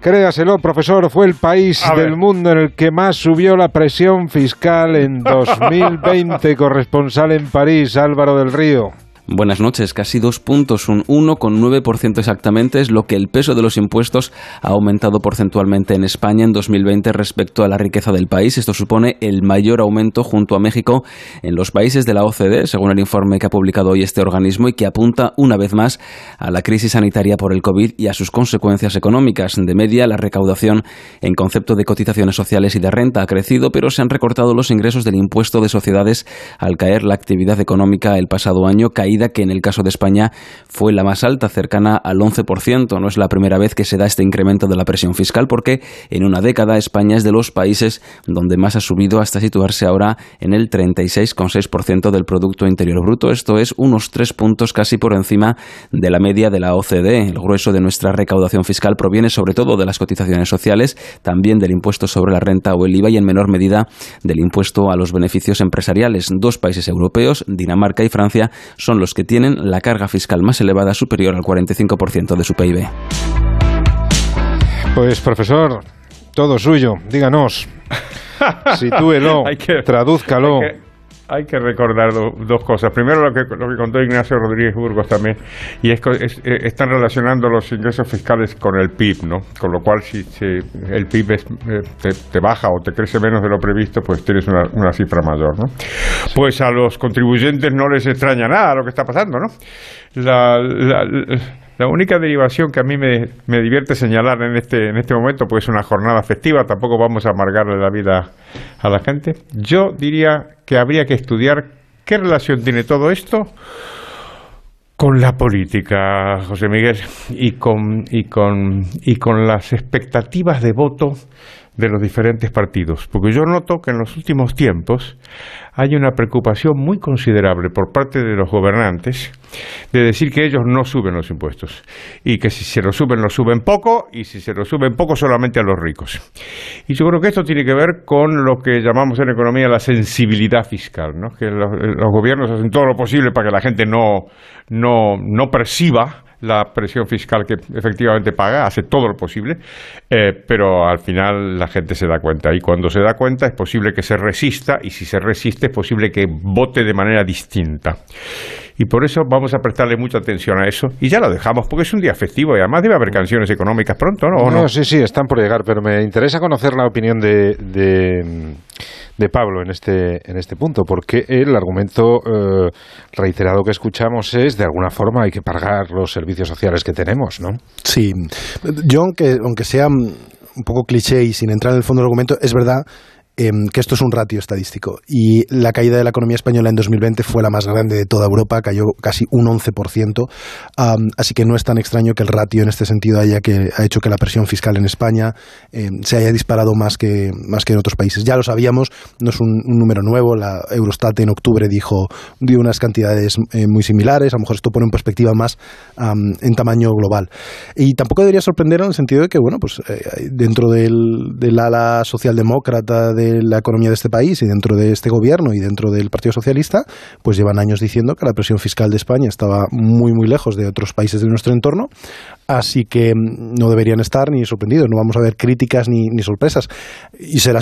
Créaselo, profesor, fue el país del mundo en el que más subió la presión fiscal en 2020. Corresponsal en París, Álvaro del Río. Buenas noches. Casi dos puntos, un 1,9% exactamente es lo que el peso de los impuestos ha aumentado porcentualmente en España en 2020 respecto a la riqueza del país. Esto supone el mayor aumento junto a México en los países de la OCDE, según el informe que ha publicado hoy este organismo y que apunta una vez más a la crisis sanitaria por el COVID y a sus consecuencias económicas. De media, la recaudación en concepto de cotizaciones sociales y de renta ha crecido, pero se han recortado los ingresos del impuesto de sociedades al caer la actividad económica el pasado año, que en el caso de España fue la más alta, cercana al 11%. No es la primera vez que se da este incremento de la presión fiscal porque en una década España es de los países donde más ha subido hasta situarse ahora en el 36,6% del Producto Interior Bruto. Esto es unos tres puntos casi por encima de la media de la OCDE. El grueso de nuestra recaudación fiscal proviene sobre todo de las cotizaciones sociales, también del impuesto sobre la renta o el IVA y en menor medida del impuesto a los beneficios empresariales. Dos países europeos, Dinamarca y Francia, son los los que tienen la carga fiscal más elevada superior al 45% de su PIB. Pues profesor, todo suyo, díganos. Sitúelo, tradúzcalo hay que recordar dos cosas. Primero lo que, lo que contó Ignacio Rodríguez Burgos también, y es que eh, están relacionando los ingresos fiscales con el PIB, ¿no? Con lo cual, si, el PIB eh, te, baja o te crece menos de lo previsto, pues tienes una, una cifra mayor, ¿no? Pues a los contribuyentes no les extraña nada lo que está pasando, ¿no? la, la única derivación que a mí me, me, divierte señalar en este, en este momento, pues es una jornada festiva, tampoco vamos a amargarle la vida a la gente. Yo diría que habría que estudiar qué relación tiene todo esto con la política, José Miguel, y con, y con, y con las expectativas de voto de los diferentes partidos, porque yo noto que en los últimos tiempos hay una preocupación muy considerable por parte de los gobernantes de decir que ellos no suben los impuestos y que si se lo suben, lo suben poco y si se lo suben poco solamente a los ricos. Y yo creo que esto tiene que ver con lo que llamamos en economía la sensibilidad fiscal, ¿no? que los, los gobiernos hacen todo lo posible para que la gente no, no, no perciba la presión fiscal que efectivamente paga, hace todo lo posible, eh, pero al final la gente se da cuenta y cuando se da cuenta es posible que se resista y si se resiste es posible que vote de manera distinta. Y por eso vamos a prestarle mucha atención a eso y ya lo dejamos porque es un día festivo y además debe haber canciones económicas pronto, ¿no? no, sí, sí, están por llegar, pero me interesa conocer la opinión de de Pablo en este, en este punto, porque el argumento eh, reiterado que escuchamos es, de alguna forma, hay que pagar los servicios sociales que tenemos, ¿no? Sí. Yo, aunque, aunque sea un poco cliché y sin entrar en el fondo del argumento, es verdad Em, que esto es un ratio estadístico. Y la caída de la economía española en 2020 fue la más grande de toda Europa, cayó casi un 11%. así que no es tan extraño que el ratio en este sentido haya que, ha hecho que la presión fiscal en España em, se haya disparado más que, más que en otros países. Ya lo sabíamos, no es un, número nuevo. La Eurostat en octubre dijo, dio unas cantidades eh, muy similares. A lo mejor esto pone en perspectiva más en tamaño global. Y tampoco debería sorprender en el sentido de que, bueno, pues eh, dentro del, del ala socialdemócrata de la economía de este país y dentro de este gobierno y dentro del Partido Socialista, pues llevan años diciendo que la presión fiscal de España estaba muy, muy lejos de otros países de nuestro entorno, así que mm, no deberían estar ni sorprendidos, no vamos a ver críticas ni, ni sorpresas. Y será,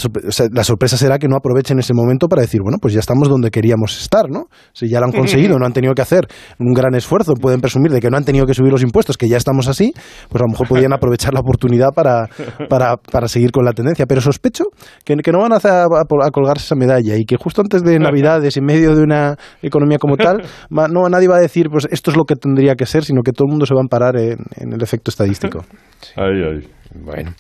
la sorpresa será que no aprovechen ese momento para decir, bueno, pues ya estamos donde queríamos estar, ¿no? Si ya lo han conseguido, no han tenido que hacer un gran esfuerzo, pueden presumir de que no han tenido que subir los impuestos, que ya estamos así, pues a lo mejor podrían aprovechar la oportunidad para, para, para seguir con la tendencia. Pero sospecho que, que no van a a, colgarse esa medalla y que justo antes de Navidades, en medio de una economía como tal, no nadie va a decir, pues esto es lo que tendría que ser, sino que todo el mundo se va a amparar en, el efecto estadístico. Bueno.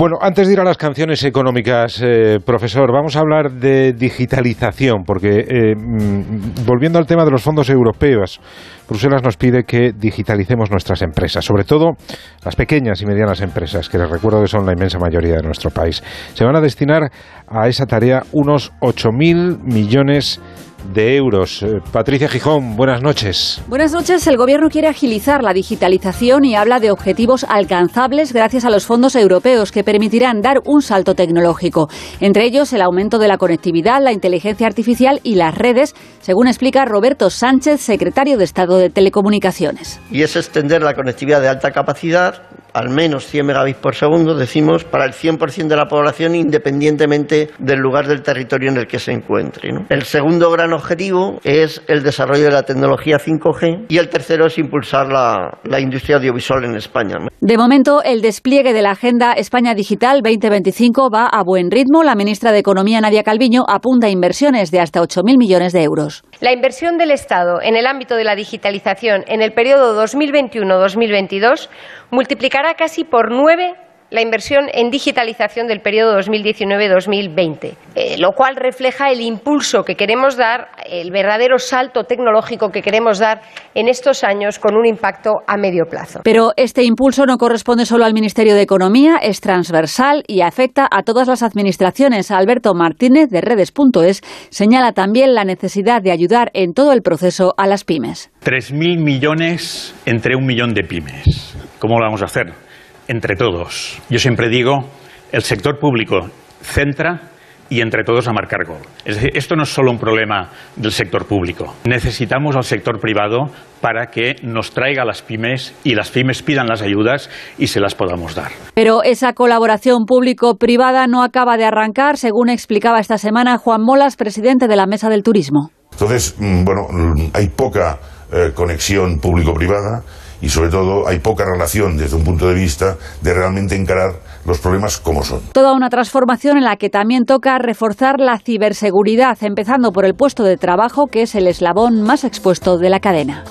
Bueno, antes de ir a las canciones económicas, eh, profesor, vamos a hablar de digitalización, porque eh, mm, volviendo al tema de los fondos europeos, Bruselas nos pide que digitalicemos nuestras empresas, sobre todo las pequeñas y medianas empresas, que les recuerdo que son la inmensa mayoría de nuestro país. Se van a destinar a esa tarea unos 8.000 millones de de euros. Eh, Patricia Gijón, buenas noches. Buenas noches. El Gobierno quiere agilizar la digitalización y habla de objetivos alcanzables gracias a los fondos europeos que permitirán dar un salto tecnológico. Entre ellos, el aumento de la conectividad, la inteligencia artificial y las redes, según explica Roberto Sánchez, secretario de Estado de Telecomunicaciones. Y es extender la conectividad de alta capacidad al menos 100 megabits por segundo, decimos, para el 100% de la población independientemente del lugar del territorio en el que se encuentre. El segundo gran objetivo es el desarrollo de la tecnología 5G y el tercero es impulsar la, la industria audiovisual en España. De momento, el despliegue de la Agenda España Digital 2025 va a buen ritmo. La ministra de Economía, Nadia Calviño, apunta a inversiones de hasta 8.000 millones de euros. La inversión del Estado en el ámbito de la digitalización en el periodo 2021-2022 multiplicará casi por nueve la inversión en digitalización del periodo 2019-2020, eh, lo cual refleja el impulso que queremos dar, el verdadero salto tecnológico que queremos dar en estos años con un impacto a medio plazo. Pero este impulso no corresponde solo al Ministerio de Economía, es transversal y afecta a todas las administraciones. Alberto Martínez de Redes.es señala también la necesidad de ayudar en todo el proceso a las pymes. 3.000 millones entre un millón de pymes. ¿Cómo lo vamos a hacer? Entre todos. Yo siempre digo, el sector público centra y entre todos a marcar gol. Es decir, esto no es solo un problema del sector público. Necesitamos al sector privado para que nos traiga las pymes y las pymes pidan las ayudas y se las podamos dar. Pero esa colaboración público-privada no acaba de arrancar, según explicaba esta semana Juan Molas, presidente de la Mesa del Turismo. Entonces, mm, bueno, hay poca eh, conexión público-privada y sobre todo hay poca relación desde un punto de vista de realmente encarar los problemas como son. Toda una transformación en la que también toca reforzar la ciberseguridad, empezando por el puesto de trabajo, que es el eslabón más expuesto de la cadena.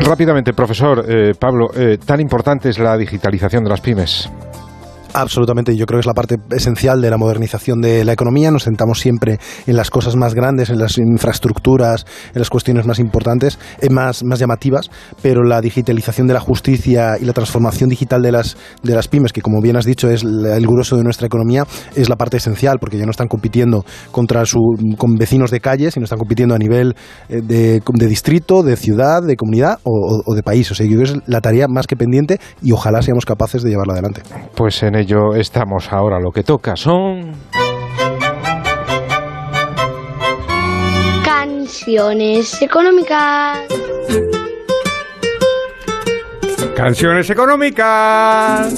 Rápidamente, profesor eh, Pablo, eh, tan importante es la digitalización de las pymes. Absolutamente, yo creo que es la parte esencial de la modernización de la economía. Nos sentamos siempre en las cosas más grandes, en las infraestructuras, en las cuestiones más importantes, eh, más, más llamativas, pero la digitalización de la justicia y la transformación digital de las, de las pymes, que como bien has dicho es el grueso de nuestra economía, es la parte esencial, porque ya no están compitiendo contra su, con vecinos de calle, sino están compitiendo a nivel eh, de, de distrito, de ciudad, de comunidad o, de país. O sea, yo creo que es la tarea más que pendiente y ojalá seamos capaces de llevarla adelante. Pues ello estamos ahora. Lo que toca son... Canciones económicas. Canciones económicas.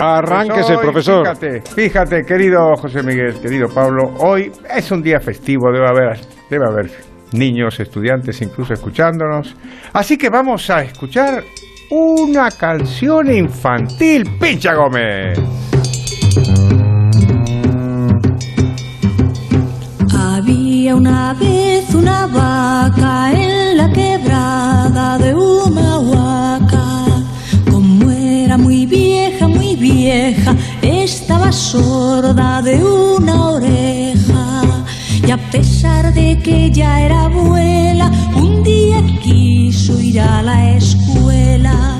Arránquese, Pues hoy, profesor. Fíjate, fíjate, querido José Miguel, querido Pablo, hoy es un día festivo, debe haber, debe haber niños, estudiantes incluso escuchándonos. Así que vamos a escuchar una canción infantil, Pincha Gómez. Había una vez una vaca en la quebrada de una. Como era muy vieja, muy vieja, estaba sorda de una oreja. Y a pesar de que ya era abuela, un día quiso ir a la escuela.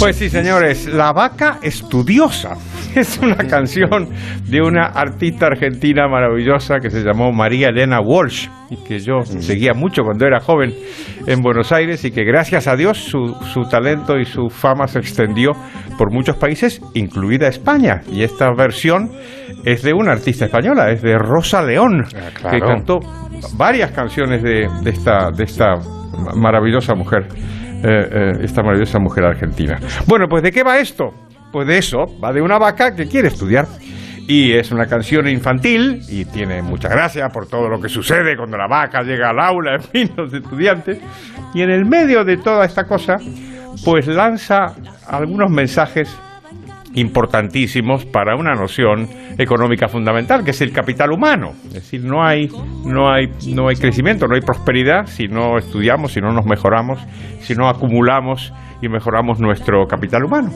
Pues sí, señores, La vaca estudiosa. Es una canción de una artista argentina maravillosa que se llamó María Elena Walsh y que yo seguía mucho cuando era joven en Buenos Aires y que gracias a Dios su, su talento y su fama se extendió por muchos países, incluida España. Y esta versión es de una artista española, es de Rosa León, claro. que cantó varias canciones de, de esta, de esta maravillosa mujer. Eh, eh, esta maravillosa mujer argentina. Bueno, pues ¿de qué va esto? Pues de eso, va de una vaca que quiere estudiar. Y es una canción infantil y tiene mucha gracia por todo lo que sucede cuando la vaca llega al aula, en fin, los estudiantes. Y en el medio de toda esta cosa, pues lanza algunos mensajes importantísimos para una noción económica fundamental, que es el capital humano. Es decir, no hay, no hay, no hay crecimiento, no hay prosperidad si no estudiamos, si no nos mejoramos, si no acumulamos y mejoramos nuestro capital humano.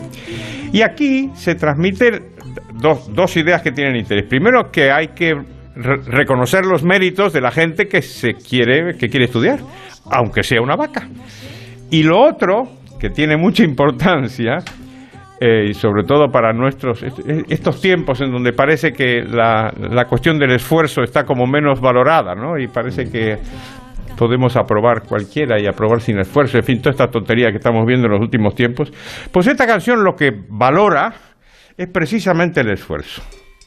Y aquí se transmiten dos, dos ideas que tienen interés. Primero, que hay que re reconocer los méritos de la gente que se quiere, que quiere estudiar, aunque sea una vaca. Y lo otro, que tiene mucha importancia, eh, y sobre todo para nuestros estos tiempos en donde parece que la, la, cuestión del esfuerzo está como menos valorada, ¿no? Y parece que podemos aprobar cualquiera y aprobar sin esfuerzo, en fin, toda esta tontería que estamos viendo en los últimos tiempos. Pues esta canción lo que valora es precisamente el esfuerzo.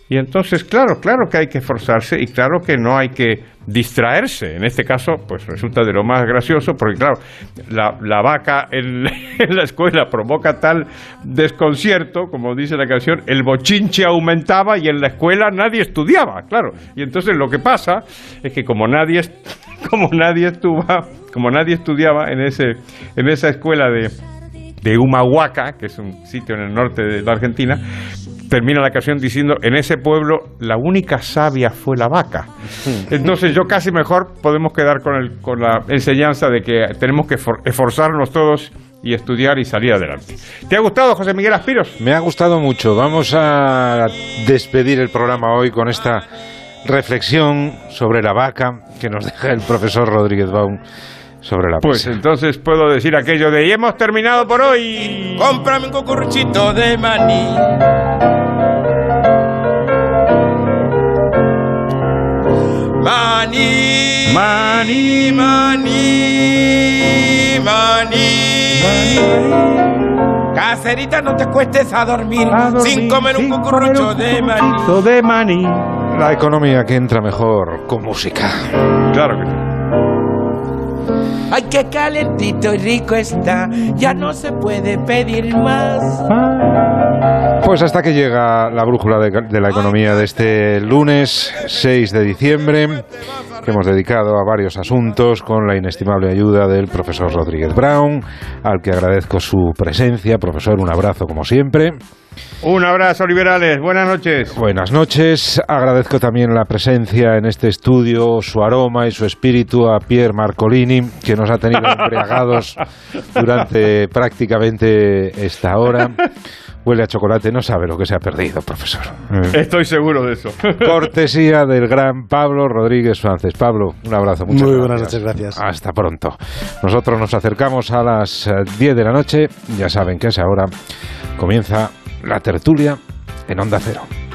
Y entonces, claro, claro que hay que esforzarse y claro que no hay que distraerse. En este caso, pues resulta de lo más gracioso, porque claro, la, la vaca en, la escuela provoca tal desconcierto, como dice la canción, el bochinche aumentaba y en la escuela nadie estudiaba, claro. Y entonces lo que pasa es que como nadie, como nadie estuvo, como nadie estudiaba en ese, en esa escuela de de Humahuaca, que es un sitio en el norte de la Argentina, termina la canción diciendo, en ese pueblo la única sabia fue la vaca. Entonces yo casi mejor podemos quedar con, el, con la enseñanza de que tenemos que esforzarnos todos y estudiar y salir adelante. ¿Te ha gustado, José Miguel Aspiros? Me ha gustado mucho. Vamos a despedir el programa hoy con esta reflexión sobre la vaca que nos deja el profesor Rodríguez Baum sobre la Pues entonces puedo decir aquello de y hemos terminado por hoy. Cómprame un cucuruchito de maní. Maní. Maní. Maní. Maní. Cacerita, no te cuestes a dormir, sin comer un cucurucho de maní. de maní. La economía que entra mejor con música. Claro que sí. Ay, qué calentito y rico está, ya no se puede pedir más. Pues hasta que llega la brújula de, de, la economía de este lunes 6 de diciembre, que hemos dedicado a varios asuntos con la inestimable ayuda del profesor Rodríguez Brown, al que agradezco su presencia. Profesor, un abrazo como siempre. Un abrazo, liberales. Buenas noches. Buenas noches. Agradezco también la presencia en este estudio, su aroma y su espíritu a Pierre Marcolini, que nos ha tenido embriagados durante prácticamente esta hora. Huele a chocolate, no sabe lo que se ha perdido, profesor. Estoy seguro de eso. Cortesía del gran Pablo Rodríguez Suárez. Pablo, un abrazo. Muchas Muy gracias. buenas noches, gracias. Hasta pronto. Nosotros nos acercamos a las 10 de la noche. Ya saben que a esa hora comienza la tertulia en Onda Cero.